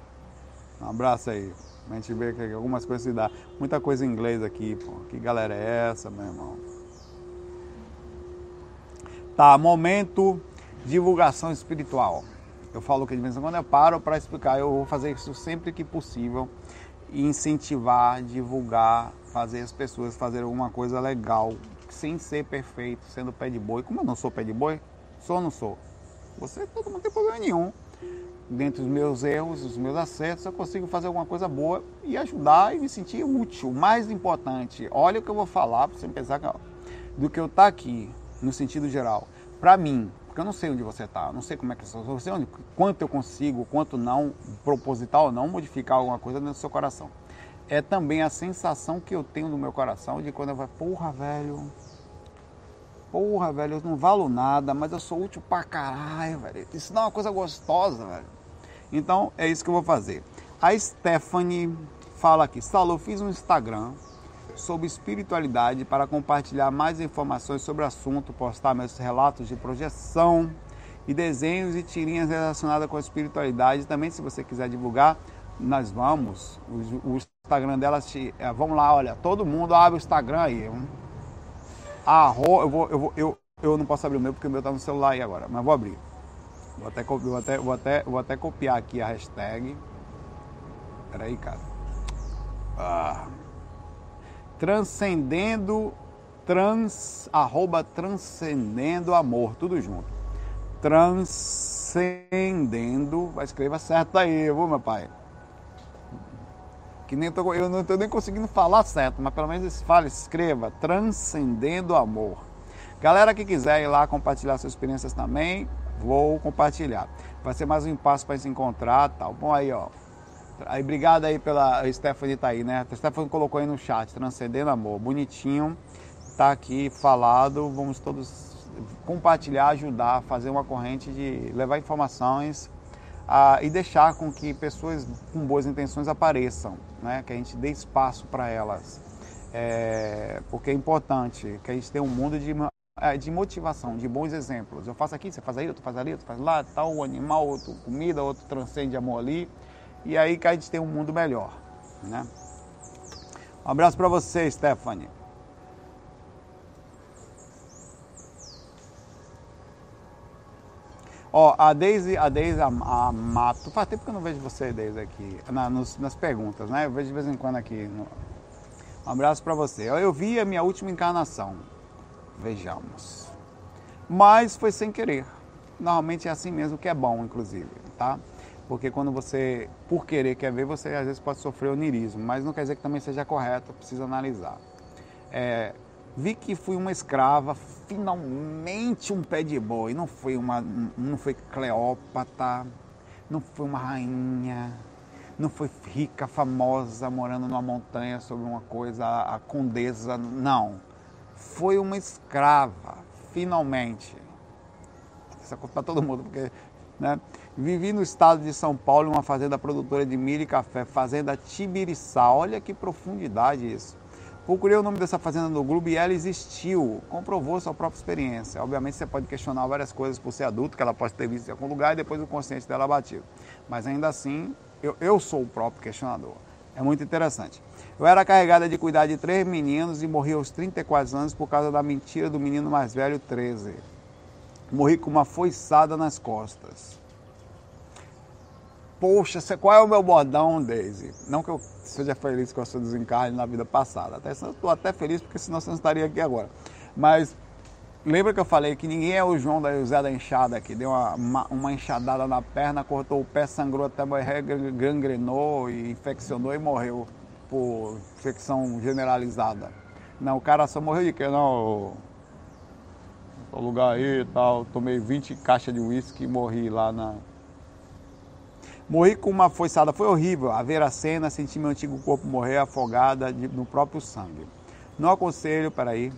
Um abraço aí. A gente vê que algumas coisas se dá. Muita coisa em inglês aqui, pô. Que galera é essa, meu irmão? Tá, momento divulgação espiritual. Eu falo que de vez em quando eu paro para explicar. Eu vou fazer isso sempre que possível. Incentivar, divulgar, fazer as pessoas fazerem alguma coisa legal sem ser perfeito, sendo pé de boi. Como eu não sou pé de boi, sou ou não sou? Você, todo mundo tem problema nenhum. Dentro dos meus erros, dos meus acertos, eu consigo fazer alguma coisa boa e ajudar e me sentir útil. O mais importante, olha o que eu vou falar para você pensar que, ó, do que eu estar tá aqui, no sentido geral. Para mim, porque eu não sei onde você está, não sei como é que eu sei onde, quanto eu consigo, quanto não, proposital ou não, modificar alguma coisa dentro do seu coração. É também a sensação que eu tenho no meu coração de quando eu falo, porra, velho, porra, velho, eu não valo nada, mas eu sou útil pra caralho, velho. Isso dá uma coisa gostosa, velho. Então, é isso que eu vou fazer. A Stephanie fala aqui, eu fiz um Instagram sobre espiritualidade para compartilhar mais informações sobre o assunto, postar meus relatos de projeção e desenhos e tirinhas relacionadas com a espiritualidade. Também, se você quiser divulgar, nós vamos. O, o Instagram dela, é, vamos lá, olha, todo mundo abre o Instagram aí. Arro, eu, vou, eu, vou, eu, eu não posso abrir o meu porque o meu está no celular aí agora, mas vou abrir. Vou até, vou até, vou até, vou até copiar aqui a hashtag. Peraí, cara. Ah transcendendo, trans, arroba transcendendo amor, tudo junto. Transcendendo, vai escreva certo aí, viu meu pai? Que nem tô, eu não estou nem conseguindo falar certo, mas pelo menos fale, escreva, transcendendo amor. Galera que quiser ir lá compartilhar suas experiências também, vou compartilhar. Vai ser mais um passo para se encontrar, tal. Bom aí, ó. Aí, obrigado aí pela Stephanie tá aí, né? A Stephanie colocou aí no chat, Transcendendo Amor, bonitinho, tá aqui falado, vamos todos compartilhar, ajudar, fazer uma corrente de levar informações ah, e deixar com que pessoas com boas intenções apareçam, né? Que a gente dê espaço para elas, é, porque é importante que a gente tenha um mundo de é, de motivação, de bons exemplos. Eu faço aqui, você faz aí, outro faz ali, outro faz lá, tal animal, outro comida, outro transcende amor ali e aí que a gente tem um mundo melhor. Né? Um abraço para você, Stephanie. Ó, a Deise, a Deise a, a Mato, faz tempo que eu não vejo você, Deise, aqui, na, nos, nas perguntas, né? Eu vejo de vez em quando aqui. No... Um abraço para você. Eu vi a minha última encarnação. Vejamos. Mas foi sem querer. Normalmente é assim mesmo, que é bom, inclusive, tá? porque quando você, por querer, quer ver, você às vezes pode sofrer onirismo, mas não quer dizer que também seja correto, precisa analisar. É, vi que fui uma escrava, finalmente um pé de boi, não foi uma, não foi Cleópatra, não foi uma rainha, não foi rica, famosa, morando numa montanha sobre uma coisa, a condesa, não. Foi uma escrava, finalmente. Isso é para todo mundo, porque né? Vivi no estado de São Paulo, em uma fazenda produtora de milho e café, Fazenda Tibiriçá. Olha que profundidade isso. Procurei o nome dessa fazenda no Globo e ela existiu, comprovou sua própria experiência. Obviamente você pode questionar várias coisas por ser adulto, que ela pode ter visto em algum lugar e depois o consciente dela batido. Mas ainda assim, eu, eu sou o próprio questionador. É muito interessante. Eu era carregada de cuidar de três meninos e morri aos 34 anos por causa da mentira do menino mais velho, 13. Morri com uma foiçada nas costas. Poxa, qual é o meu bordão, Daisy? Não que eu seja feliz com a sua desencarne na vida passada. Até estou até feliz porque senão você não estaria aqui agora. Mas lembra que eu falei que ninguém é o João da José da enxada que deu uma, uma, uma, enxadada na perna, cortou o pé, sangrou até morrer, gangrenou e infeccionou e morreu por infecção generalizada. Não, o cara só morreu de quê? Não, o lugar aí e tal. Tomei 20 caixas de uísque e morri lá na. Morri com uma foiçada, foi horrível. A ver a cena, senti meu antigo corpo morrer afogada de, no próprio sangue. Não aconselho, peraí.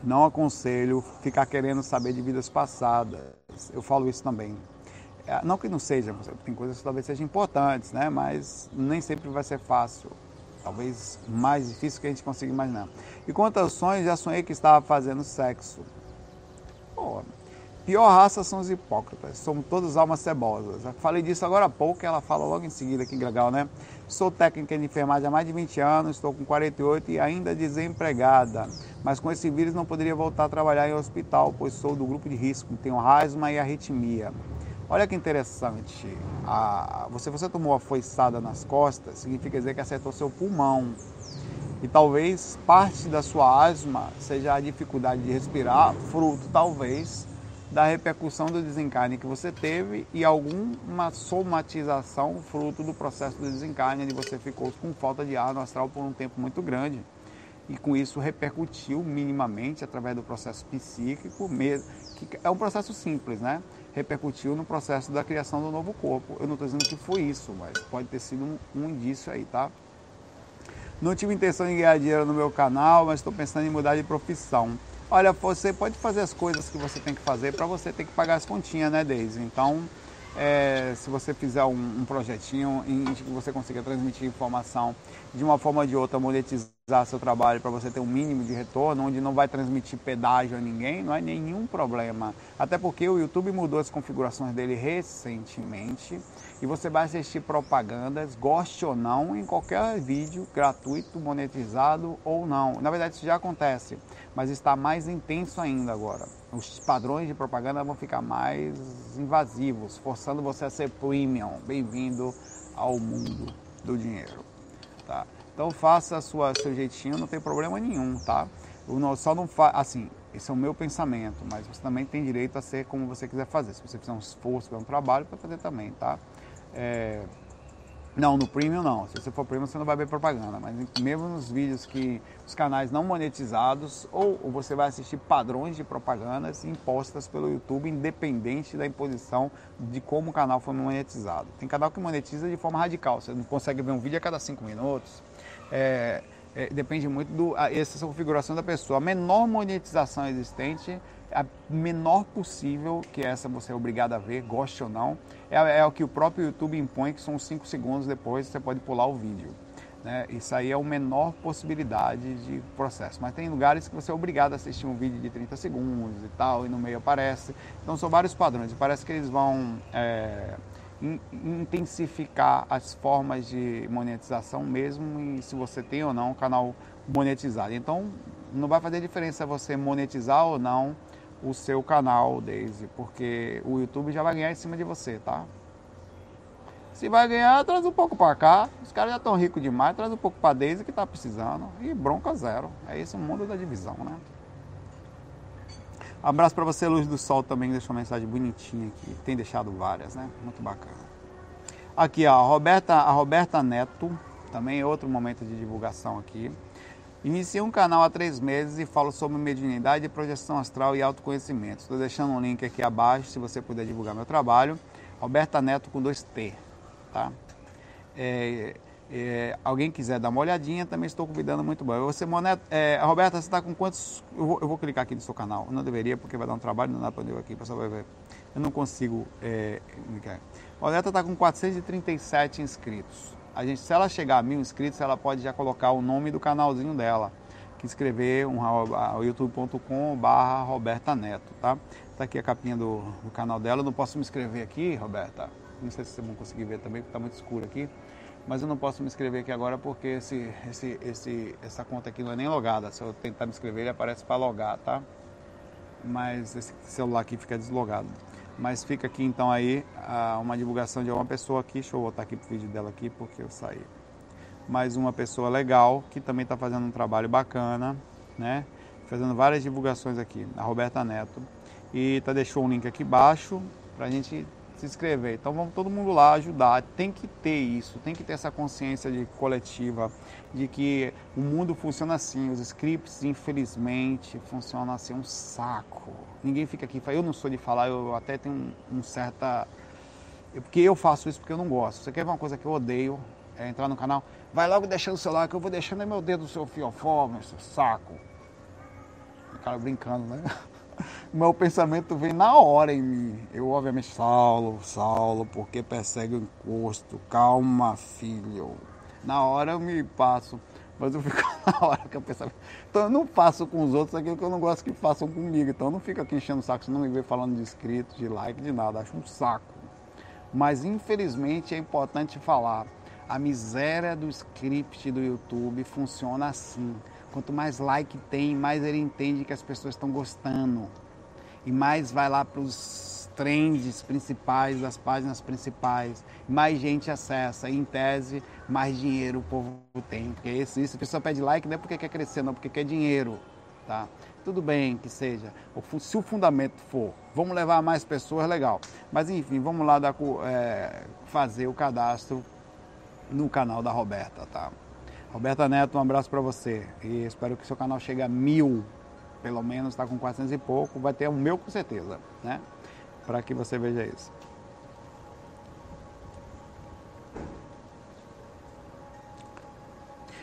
Não aconselho ficar querendo saber de vidas passadas. Eu falo isso também. É, não que não seja, tem coisas que talvez sejam importantes, né? Mas nem sempre vai ser fácil talvez mais difícil que a gente consiga imaginar. E quanto aos sonhos, já sonhei que estava fazendo sexo. Pô, pior raça são os hipócritas, somos todos almas cebosas. Falei disso agora há pouco, ela fala logo em seguida, que legal, né? Sou técnica de enfermagem há mais de 20 anos, estou com 48 e ainda desempregada. Mas com esse vírus não poderia voltar a trabalhar em hospital, pois sou do grupo de risco, tenho asma e arritmia. Olha que interessante. A, você, você tomou a foiçada nas costas, significa dizer que acertou seu pulmão. E talvez parte da sua asma seja a dificuldade de respirar, fruto talvez da repercussão do desencarne que você teve e alguma somatização fruto do processo do desencarne, onde você ficou com falta de ar no astral por um tempo muito grande. E com isso repercutiu minimamente através do processo psíquico, que é um processo simples, né? Repercutiu no processo da criação do novo corpo. Eu não estou dizendo que foi isso, mas pode ter sido um, um indício aí, tá? Não tive intenção de ganhar dinheiro no meu canal, mas estou pensando em mudar de profissão. Olha, você pode fazer as coisas que você tem que fazer para você ter que pagar as continhas, né, Deise? Então, é, se você fizer um, um projetinho em que você consiga transmitir informação de uma forma ou de outra, monetizar seu trabalho para você ter um mínimo de retorno, onde não vai transmitir pedágio a ninguém, não é nenhum problema. Até porque o YouTube mudou as configurações dele recentemente e você vai assistir propagandas, goste ou não, em qualquer vídeo gratuito, monetizado ou não. Na verdade, isso já acontece mas está mais intenso ainda agora. Os padrões de propaganda vão ficar mais invasivos, forçando você a ser premium. Bem-vindo ao mundo do dinheiro. Tá? Então faça a sua, seu jeitinho, não tem problema nenhum, tá? Só não faz assim, esse é o meu pensamento, mas você também tem direito a ser como você quiser fazer. Se você fizer um esforço, fizer um trabalho, para fazer também, tá? É, não, no Premium não. Se você for Premium, você não vai ver propaganda. Mas mesmo nos vídeos que os canais não monetizados, ou, ou você vai assistir padrões de propagandas impostas pelo YouTube, independente da imposição de como o canal foi monetizado. Tem canal que monetiza de forma radical. Você não consegue ver um vídeo a cada cinco minutos. É, é, depende muito do essa configuração da pessoa. A menor monetização existente a menor possível, que essa você é obrigado a ver, goste ou não, é, é o que o próprio YouTube impõe, que são 5 segundos depois você pode pular o vídeo. Né? Isso aí é a menor possibilidade de processo. Mas tem lugares que você é obrigado a assistir um vídeo de 30 segundos e tal, e no meio aparece. Então são vários padrões. E parece que eles vão é, intensificar as formas de monetização mesmo se você tem ou não um canal monetizado. Então não vai fazer diferença você monetizar ou não o seu canal, Daisy, porque o YouTube já vai ganhar em cima de você, tá? Se vai ganhar, traz um pouco para cá. Os caras já estão ricos demais, traz um pouco para Daisy que tá precisando. E bronca zero. É esse o mundo da divisão, né? Abraço para você, Luz do Sol, também deixou uma mensagem bonitinha aqui. Tem deixado várias, né? Muito bacana. Aqui, ó, a Roberta, a Roberta Neto, também outro momento de divulgação aqui. Iniciei um canal há três meses e falo sobre mediunidade, projeção astral e autoconhecimento. Estou deixando um link aqui abaixo, se você puder divulgar meu trabalho. Roberta Neto com dois T, tá? É, é, alguém quiser dar uma olhadinha, também estou convidando muito bom. Você, é, Roberta, você está com quantos... Eu vou, eu vou, clicar aqui no seu canal. Eu não deveria, porque vai dar um trabalho, não dá para eu aqui, pessoal vai ver. Eu não consigo... É, Roberta está com 437 inscritos a gente, se ela chegar a mil inscritos, ela pode já colocar o nome do canalzinho dela, que escrever um, youtube.com barra Roberta Neto, tá? Tá aqui a capinha do, do, canal dela, eu não posso me inscrever aqui, Roberta, não sei se vocês vão conseguir ver também, porque tá muito escuro aqui, mas eu não posso me inscrever aqui agora porque esse, esse, esse, essa conta aqui não é nem logada, se eu tentar me inscrever ele aparece para logar, tá? Mas esse celular aqui fica deslogado. Mas fica aqui então aí uma divulgação de uma pessoa aqui. Deixa eu voltar aqui pro vídeo dela aqui porque eu saí. Mais uma pessoa legal que também está fazendo um trabalho bacana, né? Fazendo várias divulgações aqui, a Roberta Neto. E tá deixou um link aqui embaixo para a gente se inscrever. Então vamos todo mundo lá ajudar. Tem que ter isso, tem que ter essa consciência de coletiva de que o mundo funciona assim. Os scripts, infelizmente, funcionam assim um saco. Ninguém fica aqui, eu não sou de falar, eu até tenho um, um certa porque eu faço isso porque eu não gosto. Você quer ver uma coisa que eu odeio? É entrar no canal, vai logo deixando o celular que eu vou deixando meu dedo no seu fiofó, meu saco. O cara brincando, né? meu pensamento vem na hora em mim. Eu, obviamente, Saulo, Saulo, porque persegue o encosto? Calma, filho. Na hora eu me passo, mas eu fico na hora que eu penso. Então eu não faço com os outros aquilo que eu não gosto que façam comigo. Então eu não fico aqui enchendo o saco, se não me ver falando de inscritos, de like, de nada. Acho um saco. Mas infelizmente é importante falar. A miséria do script do YouTube funciona assim. Quanto mais like tem, mais ele entende que as pessoas estão gostando. E mais vai lá para os trends principais, das páginas principais, mais gente acessa, e, em tese, mais dinheiro o povo tem. Porque isso, isso, a pessoa pede like não é porque quer crescer, não, porque quer dinheiro. Tá? Tudo bem que seja. Se o fundamento for, vamos levar mais pessoas, legal. Mas enfim, vamos lá dar, é, fazer o cadastro no canal da Roberta, tá? Roberta Neto, um abraço para você. E espero que seu canal chegue a mil, pelo menos, está com 400 e pouco. Vai ter o meu com certeza, né? Para que você veja isso.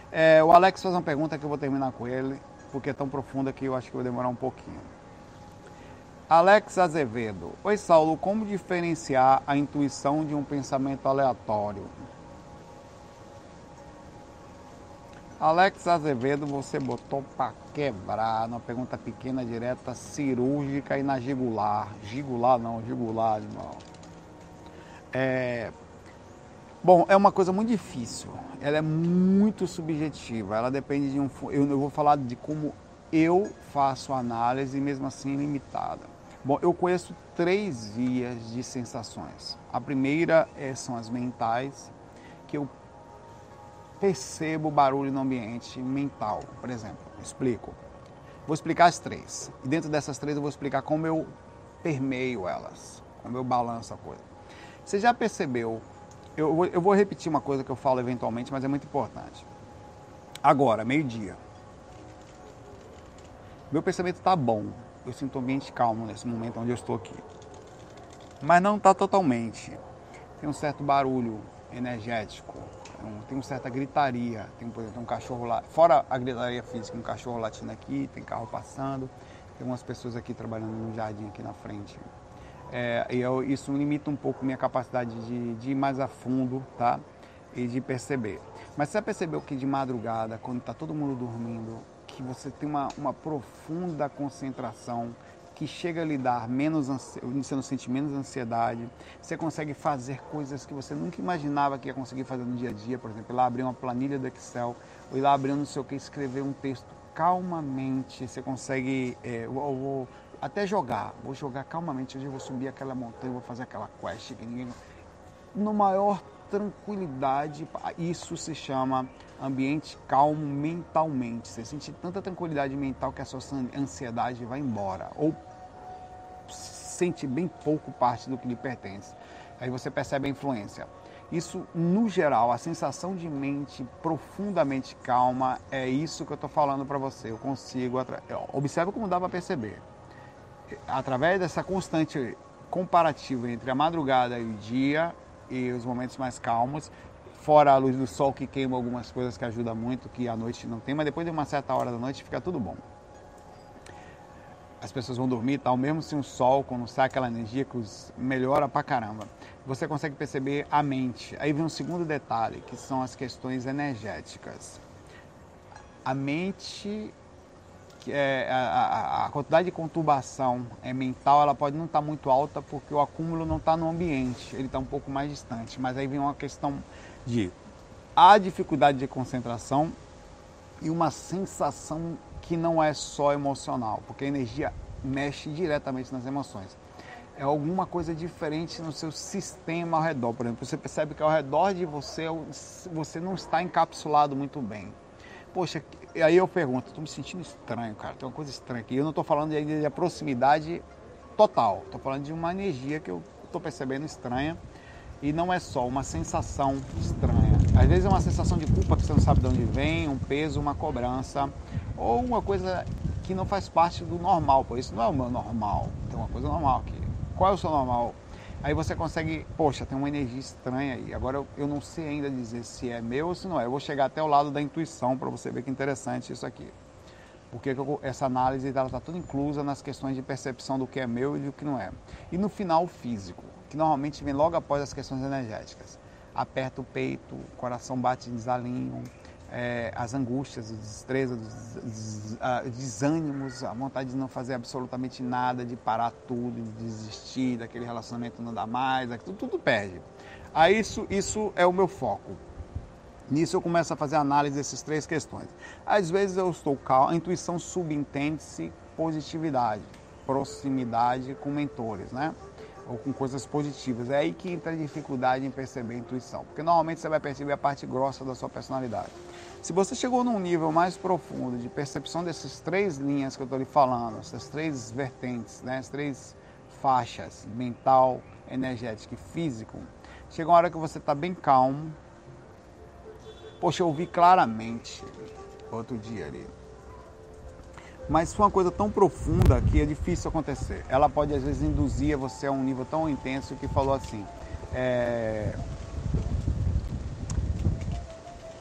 É, o Alex faz uma pergunta que eu vou terminar com ele, porque é tão profunda que eu acho que vai demorar um pouquinho. Alex Azevedo. Oi, Saulo, como diferenciar a intuição de um pensamento aleatório? Alex Azevedo, você botou para quebrar, uma pergunta pequena, direta, cirúrgica e na gigular. Gigular não, gigular, animal. É... Bom, é uma coisa muito difícil. Ela é muito subjetiva. Ela depende de um. Eu vou falar de como eu faço análise, mesmo assim limitada. Bom, eu conheço três vias de sensações. A primeira é, são as mentais, que eu percebo barulho no ambiente mental, por exemplo. Explico. Vou explicar as três. E dentro dessas três eu vou explicar como eu permeio elas, como eu balanço a coisa. Você já percebeu? Eu, eu vou repetir uma coisa que eu falo eventualmente, mas é muito importante. Agora, meio-dia. Meu pensamento está bom. Eu sinto um ambiente calmo nesse momento onde eu estou aqui. Mas não está totalmente. Tem um certo barulho energético, tem uma certa gritaria. Tem, por exemplo, um cachorro lá, fora a gritaria física, um cachorro latindo aqui, tem carro passando, tem umas pessoas aqui trabalhando no jardim aqui na frente. É, e eu, isso limita um pouco minha capacidade de, de ir mais a fundo, tá? E de perceber. Mas você percebeu que de madrugada, quando está todo mundo dormindo, que você tem uma, uma profunda concentração que chega a lhe dar menos, você não sente menos ansiedade, você consegue fazer coisas que você nunca imaginava que ia conseguir fazer no dia a dia, por exemplo, ir lá abrir uma planilha do Excel, ou ir lá abrir não sei o que, escrever um texto calmamente, você consegue, é, eu, vou até jogar, vou jogar calmamente, hoje eu vou subir aquela montanha, vou fazer aquela quest que ninguém... No maior tranquilidade, isso se chama ambiente calmo mentalmente. Você sente tanta tranquilidade mental que a sua ansiedade vai embora. Ou sente bem pouco parte do que lhe pertence. Aí você percebe a influência. Isso, no geral, a sensação de mente profundamente calma, é isso que eu estou falando para você. Eu consigo. Observe como dá para perceber. Através dessa constante comparativa entre a madrugada e o dia e os momentos mais calmos, fora a luz do sol que queima algumas coisas que ajuda muito, que à noite não tem, mas depois de uma certa hora da noite fica tudo bom. As pessoas vão dormir e tal, mesmo sem o sol, quando sai aquela energia que os melhora pra caramba. Você consegue perceber a mente. Aí vem um segundo detalhe, que são as questões energéticas. A mente é, a, a, quantidade de conturbação é, mental ela pode não estar tá muito alta porque o acúmulo não está no ambiente, ele está um pouco mais distante. Mas aí vem uma questão de a dificuldade de concentração e uma sensação que não é só emocional, porque a energia mexe diretamente nas emoções. É alguma coisa diferente no seu sistema ao redor. Por exemplo, você percebe que ao redor de você você não está encapsulado muito bem. Poxa, aí eu pergunto, estou me sentindo estranho, cara, tem uma coisa estranha aqui. Eu não estou falando de, de proximidade total, estou falando de uma energia que eu estou percebendo estranha e não é só uma sensação estranha. Às vezes é uma sensação de culpa que você não sabe de onde vem, um peso, uma cobrança, ou uma coisa que não faz parte do normal, por isso não é o meu normal, tem uma coisa normal aqui. Qual é o seu normal? Aí você consegue, poxa, tem uma energia estranha aí. Agora eu, eu não sei ainda dizer se é meu ou se não é. Eu vou chegar até o lado da intuição para você ver que interessante isso aqui. Porque essa análise está tudo inclusa nas questões de percepção do que é meu e do que não é. E no final, o físico que normalmente vem logo após as questões energéticas. Aperta o peito, o coração bate em desalinho, é, as angústias, os destrezas, os uh, desânimos, a vontade de não fazer absolutamente nada, de parar tudo, de desistir daquele relacionamento não dá mais, tudo, tudo perde. Aí isso, isso é o meu foco. Nisso eu começo a fazer análise dessas três questões. Às vezes eu estou calmo, a intuição subentende-se positividade, proximidade com mentores, né? ou com coisas positivas. É aí que entra a dificuldade em perceber a intuição, porque normalmente você vai perceber a parte grossa da sua personalidade. Se você chegou num nível mais profundo de percepção dessas três linhas que eu estou lhe falando, essas três vertentes, né, as três faixas, mental, energético e físico, chega uma hora que você está bem calmo. Poxa, eu vi claramente outro dia ali mas foi uma coisa tão profunda que é difícil acontecer. Ela pode às vezes induzir você a um nível tão intenso que falou assim. É...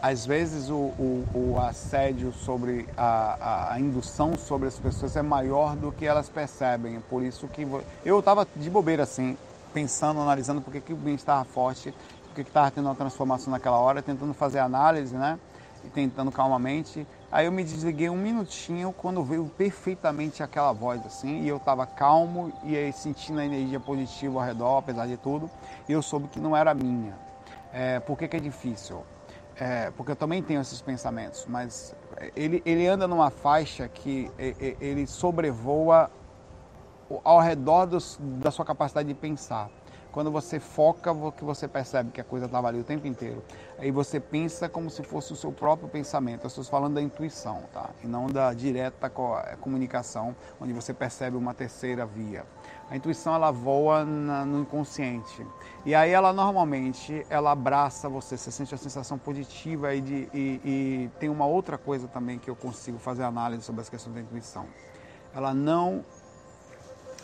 Às vezes o, o, o assédio sobre a, a, indução sobre as pessoas é maior do que elas percebem. Por isso que eu estava de bobeira assim, pensando, analisando por que, que o bem estava forte, por que estava tendo uma transformação naquela hora, tentando fazer análise, né? E tentando calmamente. Aí eu me desliguei um minutinho quando veio perfeitamente aquela voz assim, e eu estava calmo e aí sentindo a energia positiva ao redor, apesar de tudo, e eu soube que não era minha. É, por que, que é difícil? É, porque eu também tenho esses pensamentos, mas ele, ele anda numa faixa que ele sobrevoa ao redor dos, da sua capacidade de pensar. Quando você foca, que você percebe que a coisa estava ali o tempo inteiro. Aí você pensa como se fosse o seu próprio pensamento. Eu estou falando da intuição, tá? E não da direta comunicação, onde você percebe uma terceira via. A intuição ela voa na, no inconsciente e aí ela normalmente ela abraça você, você sente a sensação positiva e, de, e, e tem uma outra coisa também que eu consigo fazer análise sobre as questões da intuição. Ela não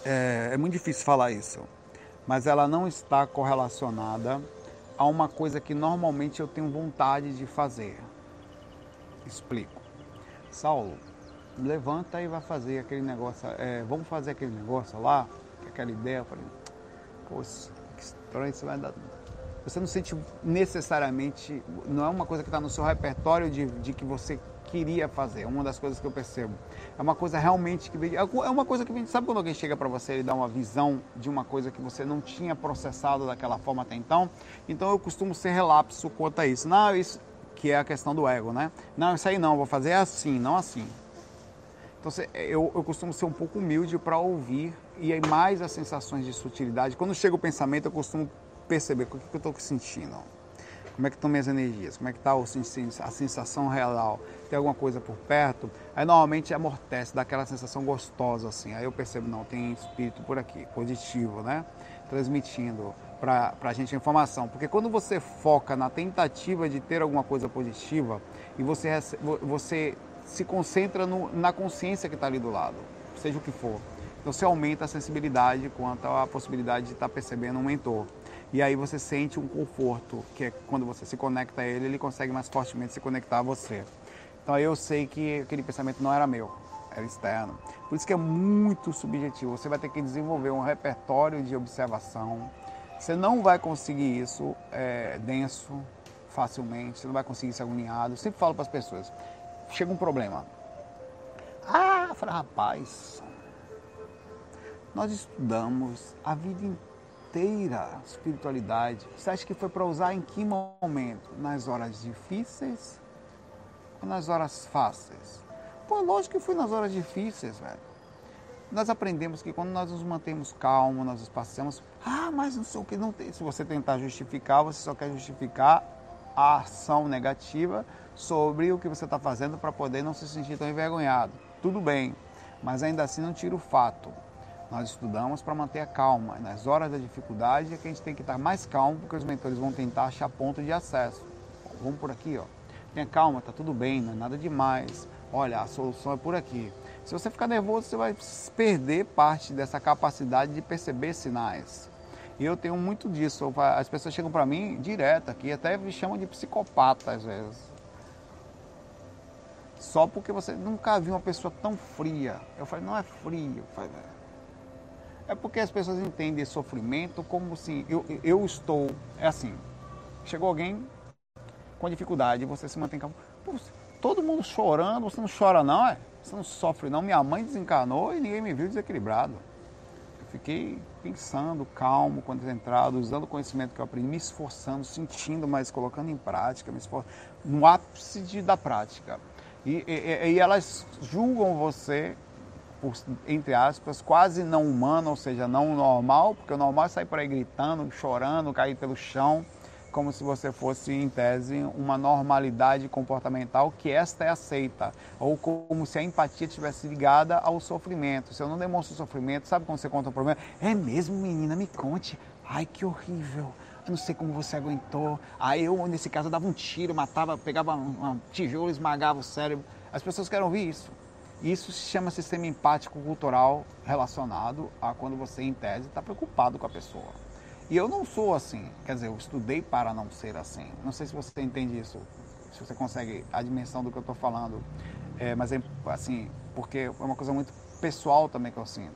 é, é muito difícil falar isso mas ela não está correlacionada a uma coisa que normalmente eu tenho vontade de fazer. Explico. Saulo, levanta e vai fazer aquele negócio. É, vamos fazer aquele negócio lá, aquela ideia. Eu falei, poxa, que estranho isso vai dar. Você não sente necessariamente, não é uma coisa que está no seu repertório de, de que você queria fazer. É uma das coisas que eu percebo. É uma coisa realmente que vem. É uma coisa que vem. Sabe quando alguém chega para você e dá uma visão de uma coisa que você não tinha processado daquela forma até então? Então eu costumo ser relapso quanto a isso. Não, isso que é a questão do ego, né? Não, isso aí não, vou fazer assim, não assim. Então eu, eu costumo ser um pouco humilde para ouvir e aí mais as sensações de sutilidade. Quando chega o pensamento, eu costumo perceber o que, que eu estou sentindo. Como é que estão minhas energias? Como é que está a sensação real? Tem alguma coisa por perto? Aí normalmente amortece, dá aquela sensação gostosa assim. Aí eu percebo, não, tem espírito por aqui, positivo, né? Transmitindo para a gente a informação. Porque quando você foca na tentativa de ter alguma coisa positiva e você, você se concentra no, na consciência que está ali do lado, seja o que for. Então você aumenta a sensibilidade quanto à possibilidade de estar tá percebendo um mentor. E aí você sente um conforto, que é quando você se conecta a ele, ele consegue mais fortemente se conectar a você. Então eu sei que aquele pensamento não era meu, era externo. Por isso que é muito subjetivo. Você vai ter que desenvolver um repertório de observação. Você não vai conseguir isso é, denso, facilmente. Você não vai conseguir isso agoniado. Eu sempre falo para as pessoas: chega um problema. Ah, eu falei, rapaz, nós estudamos a vida inteira inteira espiritualidade, você acha que foi para usar em que momento? Nas horas difíceis ou nas horas fáceis? Pô, lógico que foi nas horas difíceis, velho. Nós aprendemos que quando nós nos mantemos calmos, nós passamos, ah, mas não sei o que, não tem. Se você tentar justificar, você só quer justificar a ação negativa sobre o que você está fazendo para poder não se sentir tão envergonhado. Tudo bem, mas ainda assim não tira o fato nós estudamos para manter a calma. Nas horas da dificuldade é que a gente tem que estar mais calmo, porque os mentores vão tentar achar ponto de acesso. Vamos por aqui, ó. Tenha calma, está tudo bem, não é nada demais. Olha, a solução é por aqui. Se você ficar nervoso, você vai perder parte dessa capacidade de perceber sinais. E eu tenho muito disso. As pessoas chegam para mim direto aqui, até me chamam de psicopata às vezes. Só porque você nunca viu uma pessoa tão fria. Eu falei, não é frio. Falei, é porque as pessoas entendem sofrimento como assim, eu, eu estou, é assim, chegou alguém com dificuldade, você se mantém calmo. Pô, todo mundo chorando, você não chora não, é? Você não sofre não. Minha mãe desencanou e ninguém me viu desequilibrado. Eu fiquei pensando, calmo, concentrado, usando o conhecimento que eu aprendi, me esforçando, sentindo, mas colocando em prática, me esforçando, no ápice da prática. E, e, e elas julgam você por, entre aspas, quase não humano, ou seja, não normal, porque o normal é sair por aí gritando, chorando, cair pelo chão, como se você fosse, em tese, uma normalidade comportamental que esta é aceita, ou como se a empatia estivesse ligada ao sofrimento. Se eu não demonstro sofrimento, sabe quando você conta um problema? É mesmo, menina, me conte. Ai, que horrível. Eu não sei como você aguentou. Aí eu, nesse caso, dava um tiro, matava, pegava um tijolo, esmagava o cérebro. As pessoas querem ouvir isso. Isso se chama sistema empático cultural relacionado a quando você, em tese, está preocupado com a pessoa. E eu não sou assim, quer dizer, eu estudei para não ser assim. Não sei se você entende isso, se você consegue a dimensão do que eu estou falando, é, mas é assim, porque é uma coisa muito pessoal também que eu sinto.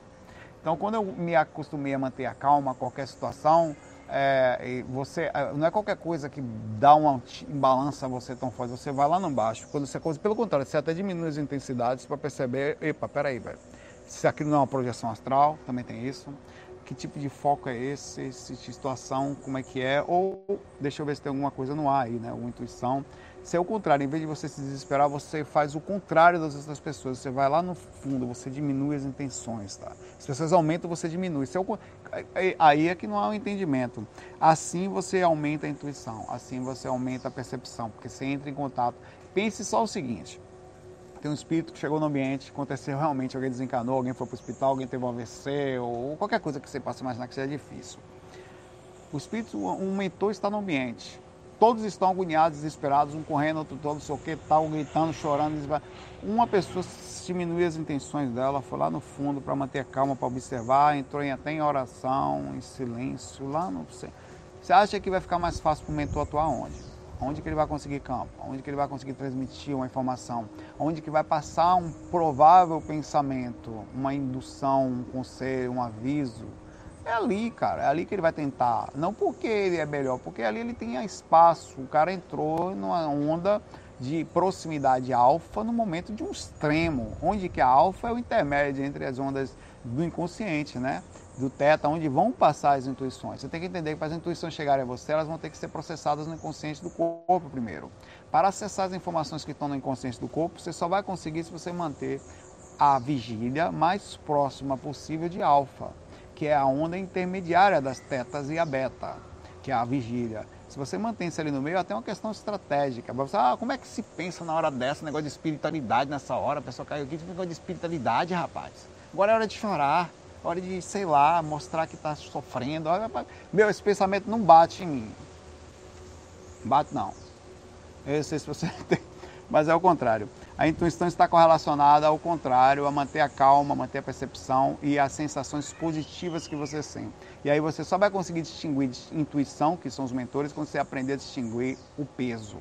Então, quando eu me acostumei a manter a calma a qualquer situação, é, você é, não é qualquer coisa que dá uma balança você tão forte, você vai lá no baixo. Quando você pelo contrário, você até diminui as intensidades para perceber, epa, peraí, velho. Se aquilo não é uma projeção astral, também tem isso. Que tipo de foco é esse? Essa situação, como é que é? Ou deixa eu ver se tem alguma coisa no ar aí, né? Alguma intuição se é o contrário, em vez de você se desesperar, você faz o contrário das outras pessoas. Você vai lá no fundo, você diminui as intenções, tá? As pessoas aumentam, você diminui. Se é o... Aí é que não há um entendimento. Assim você aumenta a intuição, assim você aumenta a percepção, porque você entra em contato. Pense só o seguinte: tem um espírito que chegou no ambiente, aconteceu realmente, alguém desencanou, alguém foi para o hospital, alguém teve um AVC, ou qualquer coisa que você possa imaginar que seja difícil. O espírito, um mentor está no ambiente Todos estão agoniados, desesperados, um correndo, outro todo, sei o que, tal, gritando, chorando. Uma pessoa diminuiu as intenções dela, foi lá no fundo para manter calma, para observar, entrou em, até em oração, em silêncio, lá no. Você acha que vai ficar mais fácil para o mentor atuar onde? Onde que ele vai conseguir campo? Onde que ele vai conseguir transmitir uma informação? Onde que vai passar um provável pensamento, uma indução, um conselho, um aviso? É ali, cara, é ali que ele vai tentar. Não porque ele é melhor, porque ali ele tem espaço. O cara entrou numa onda de proximidade alfa no momento de um extremo, onde que a alfa é o intermédio entre as ondas do inconsciente, né? Do teta, onde vão passar as intuições. Você tem que entender que para as intuições chegarem a você, elas vão ter que ser processadas no inconsciente do corpo primeiro. Para acessar as informações que estão no inconsciente do corpo, você só vai conseguir se você manter a vigília mais próxima possível de alfa que é a onda intermediária das tetas e a beta, que é a vigília. Se você mantém-se ali no meio, até uma questão estratégica. Você, ah, como é que se pensa na hora dessa, negócio de espiritualidade nessa hora? A pessoa caiu aqui, negócio de espiritualidade, rapaz. Agora é hora de chorar, é hora de, sei lá, mostrar que está sofrendo. Meu, esse pensamento não bate em mim. Bate não. Eu sei se você tem, mas é o contrário. A intuição está correlacionada ao contrário, a manter a calma, manter a percepção e as sensações positivas que você sente. E aí você só vai conseguir distinguir intuição, que são os mentores, quando você aprender a distinguir o peso.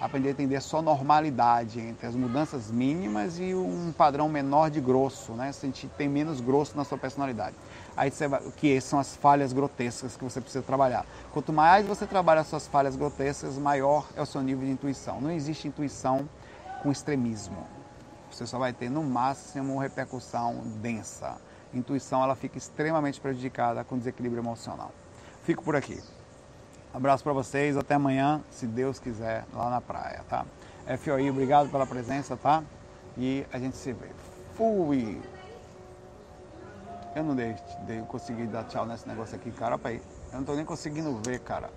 Aprender a entender só normalidade entre as mudanças mínimas e um padrão menor de grosso, né? Sentir tem menos grosso na sua personalidade. Aí você vai, que são as falhas grotescas que você precisa trabalhar. Quanto mais você trabalha as suas falhas grotescas, maior é o seu nível de intuição. Não existe intuição com extremismo. Você só vai ter no máximo repercussão densa. A intuição ela fica extremamente prejudicada com desequilíbrio emocional. Fico por aqui. Abraço para vocês, até amanhã, se Deus quiser, lá na praia, tá? FOI, obrigado pela presença, tá? E a gente se vê. Fui! Eu não dei, dei, consegui dar tchau nesse negócio aqui, cara. Eu não tô nem conseguindo ver, cara.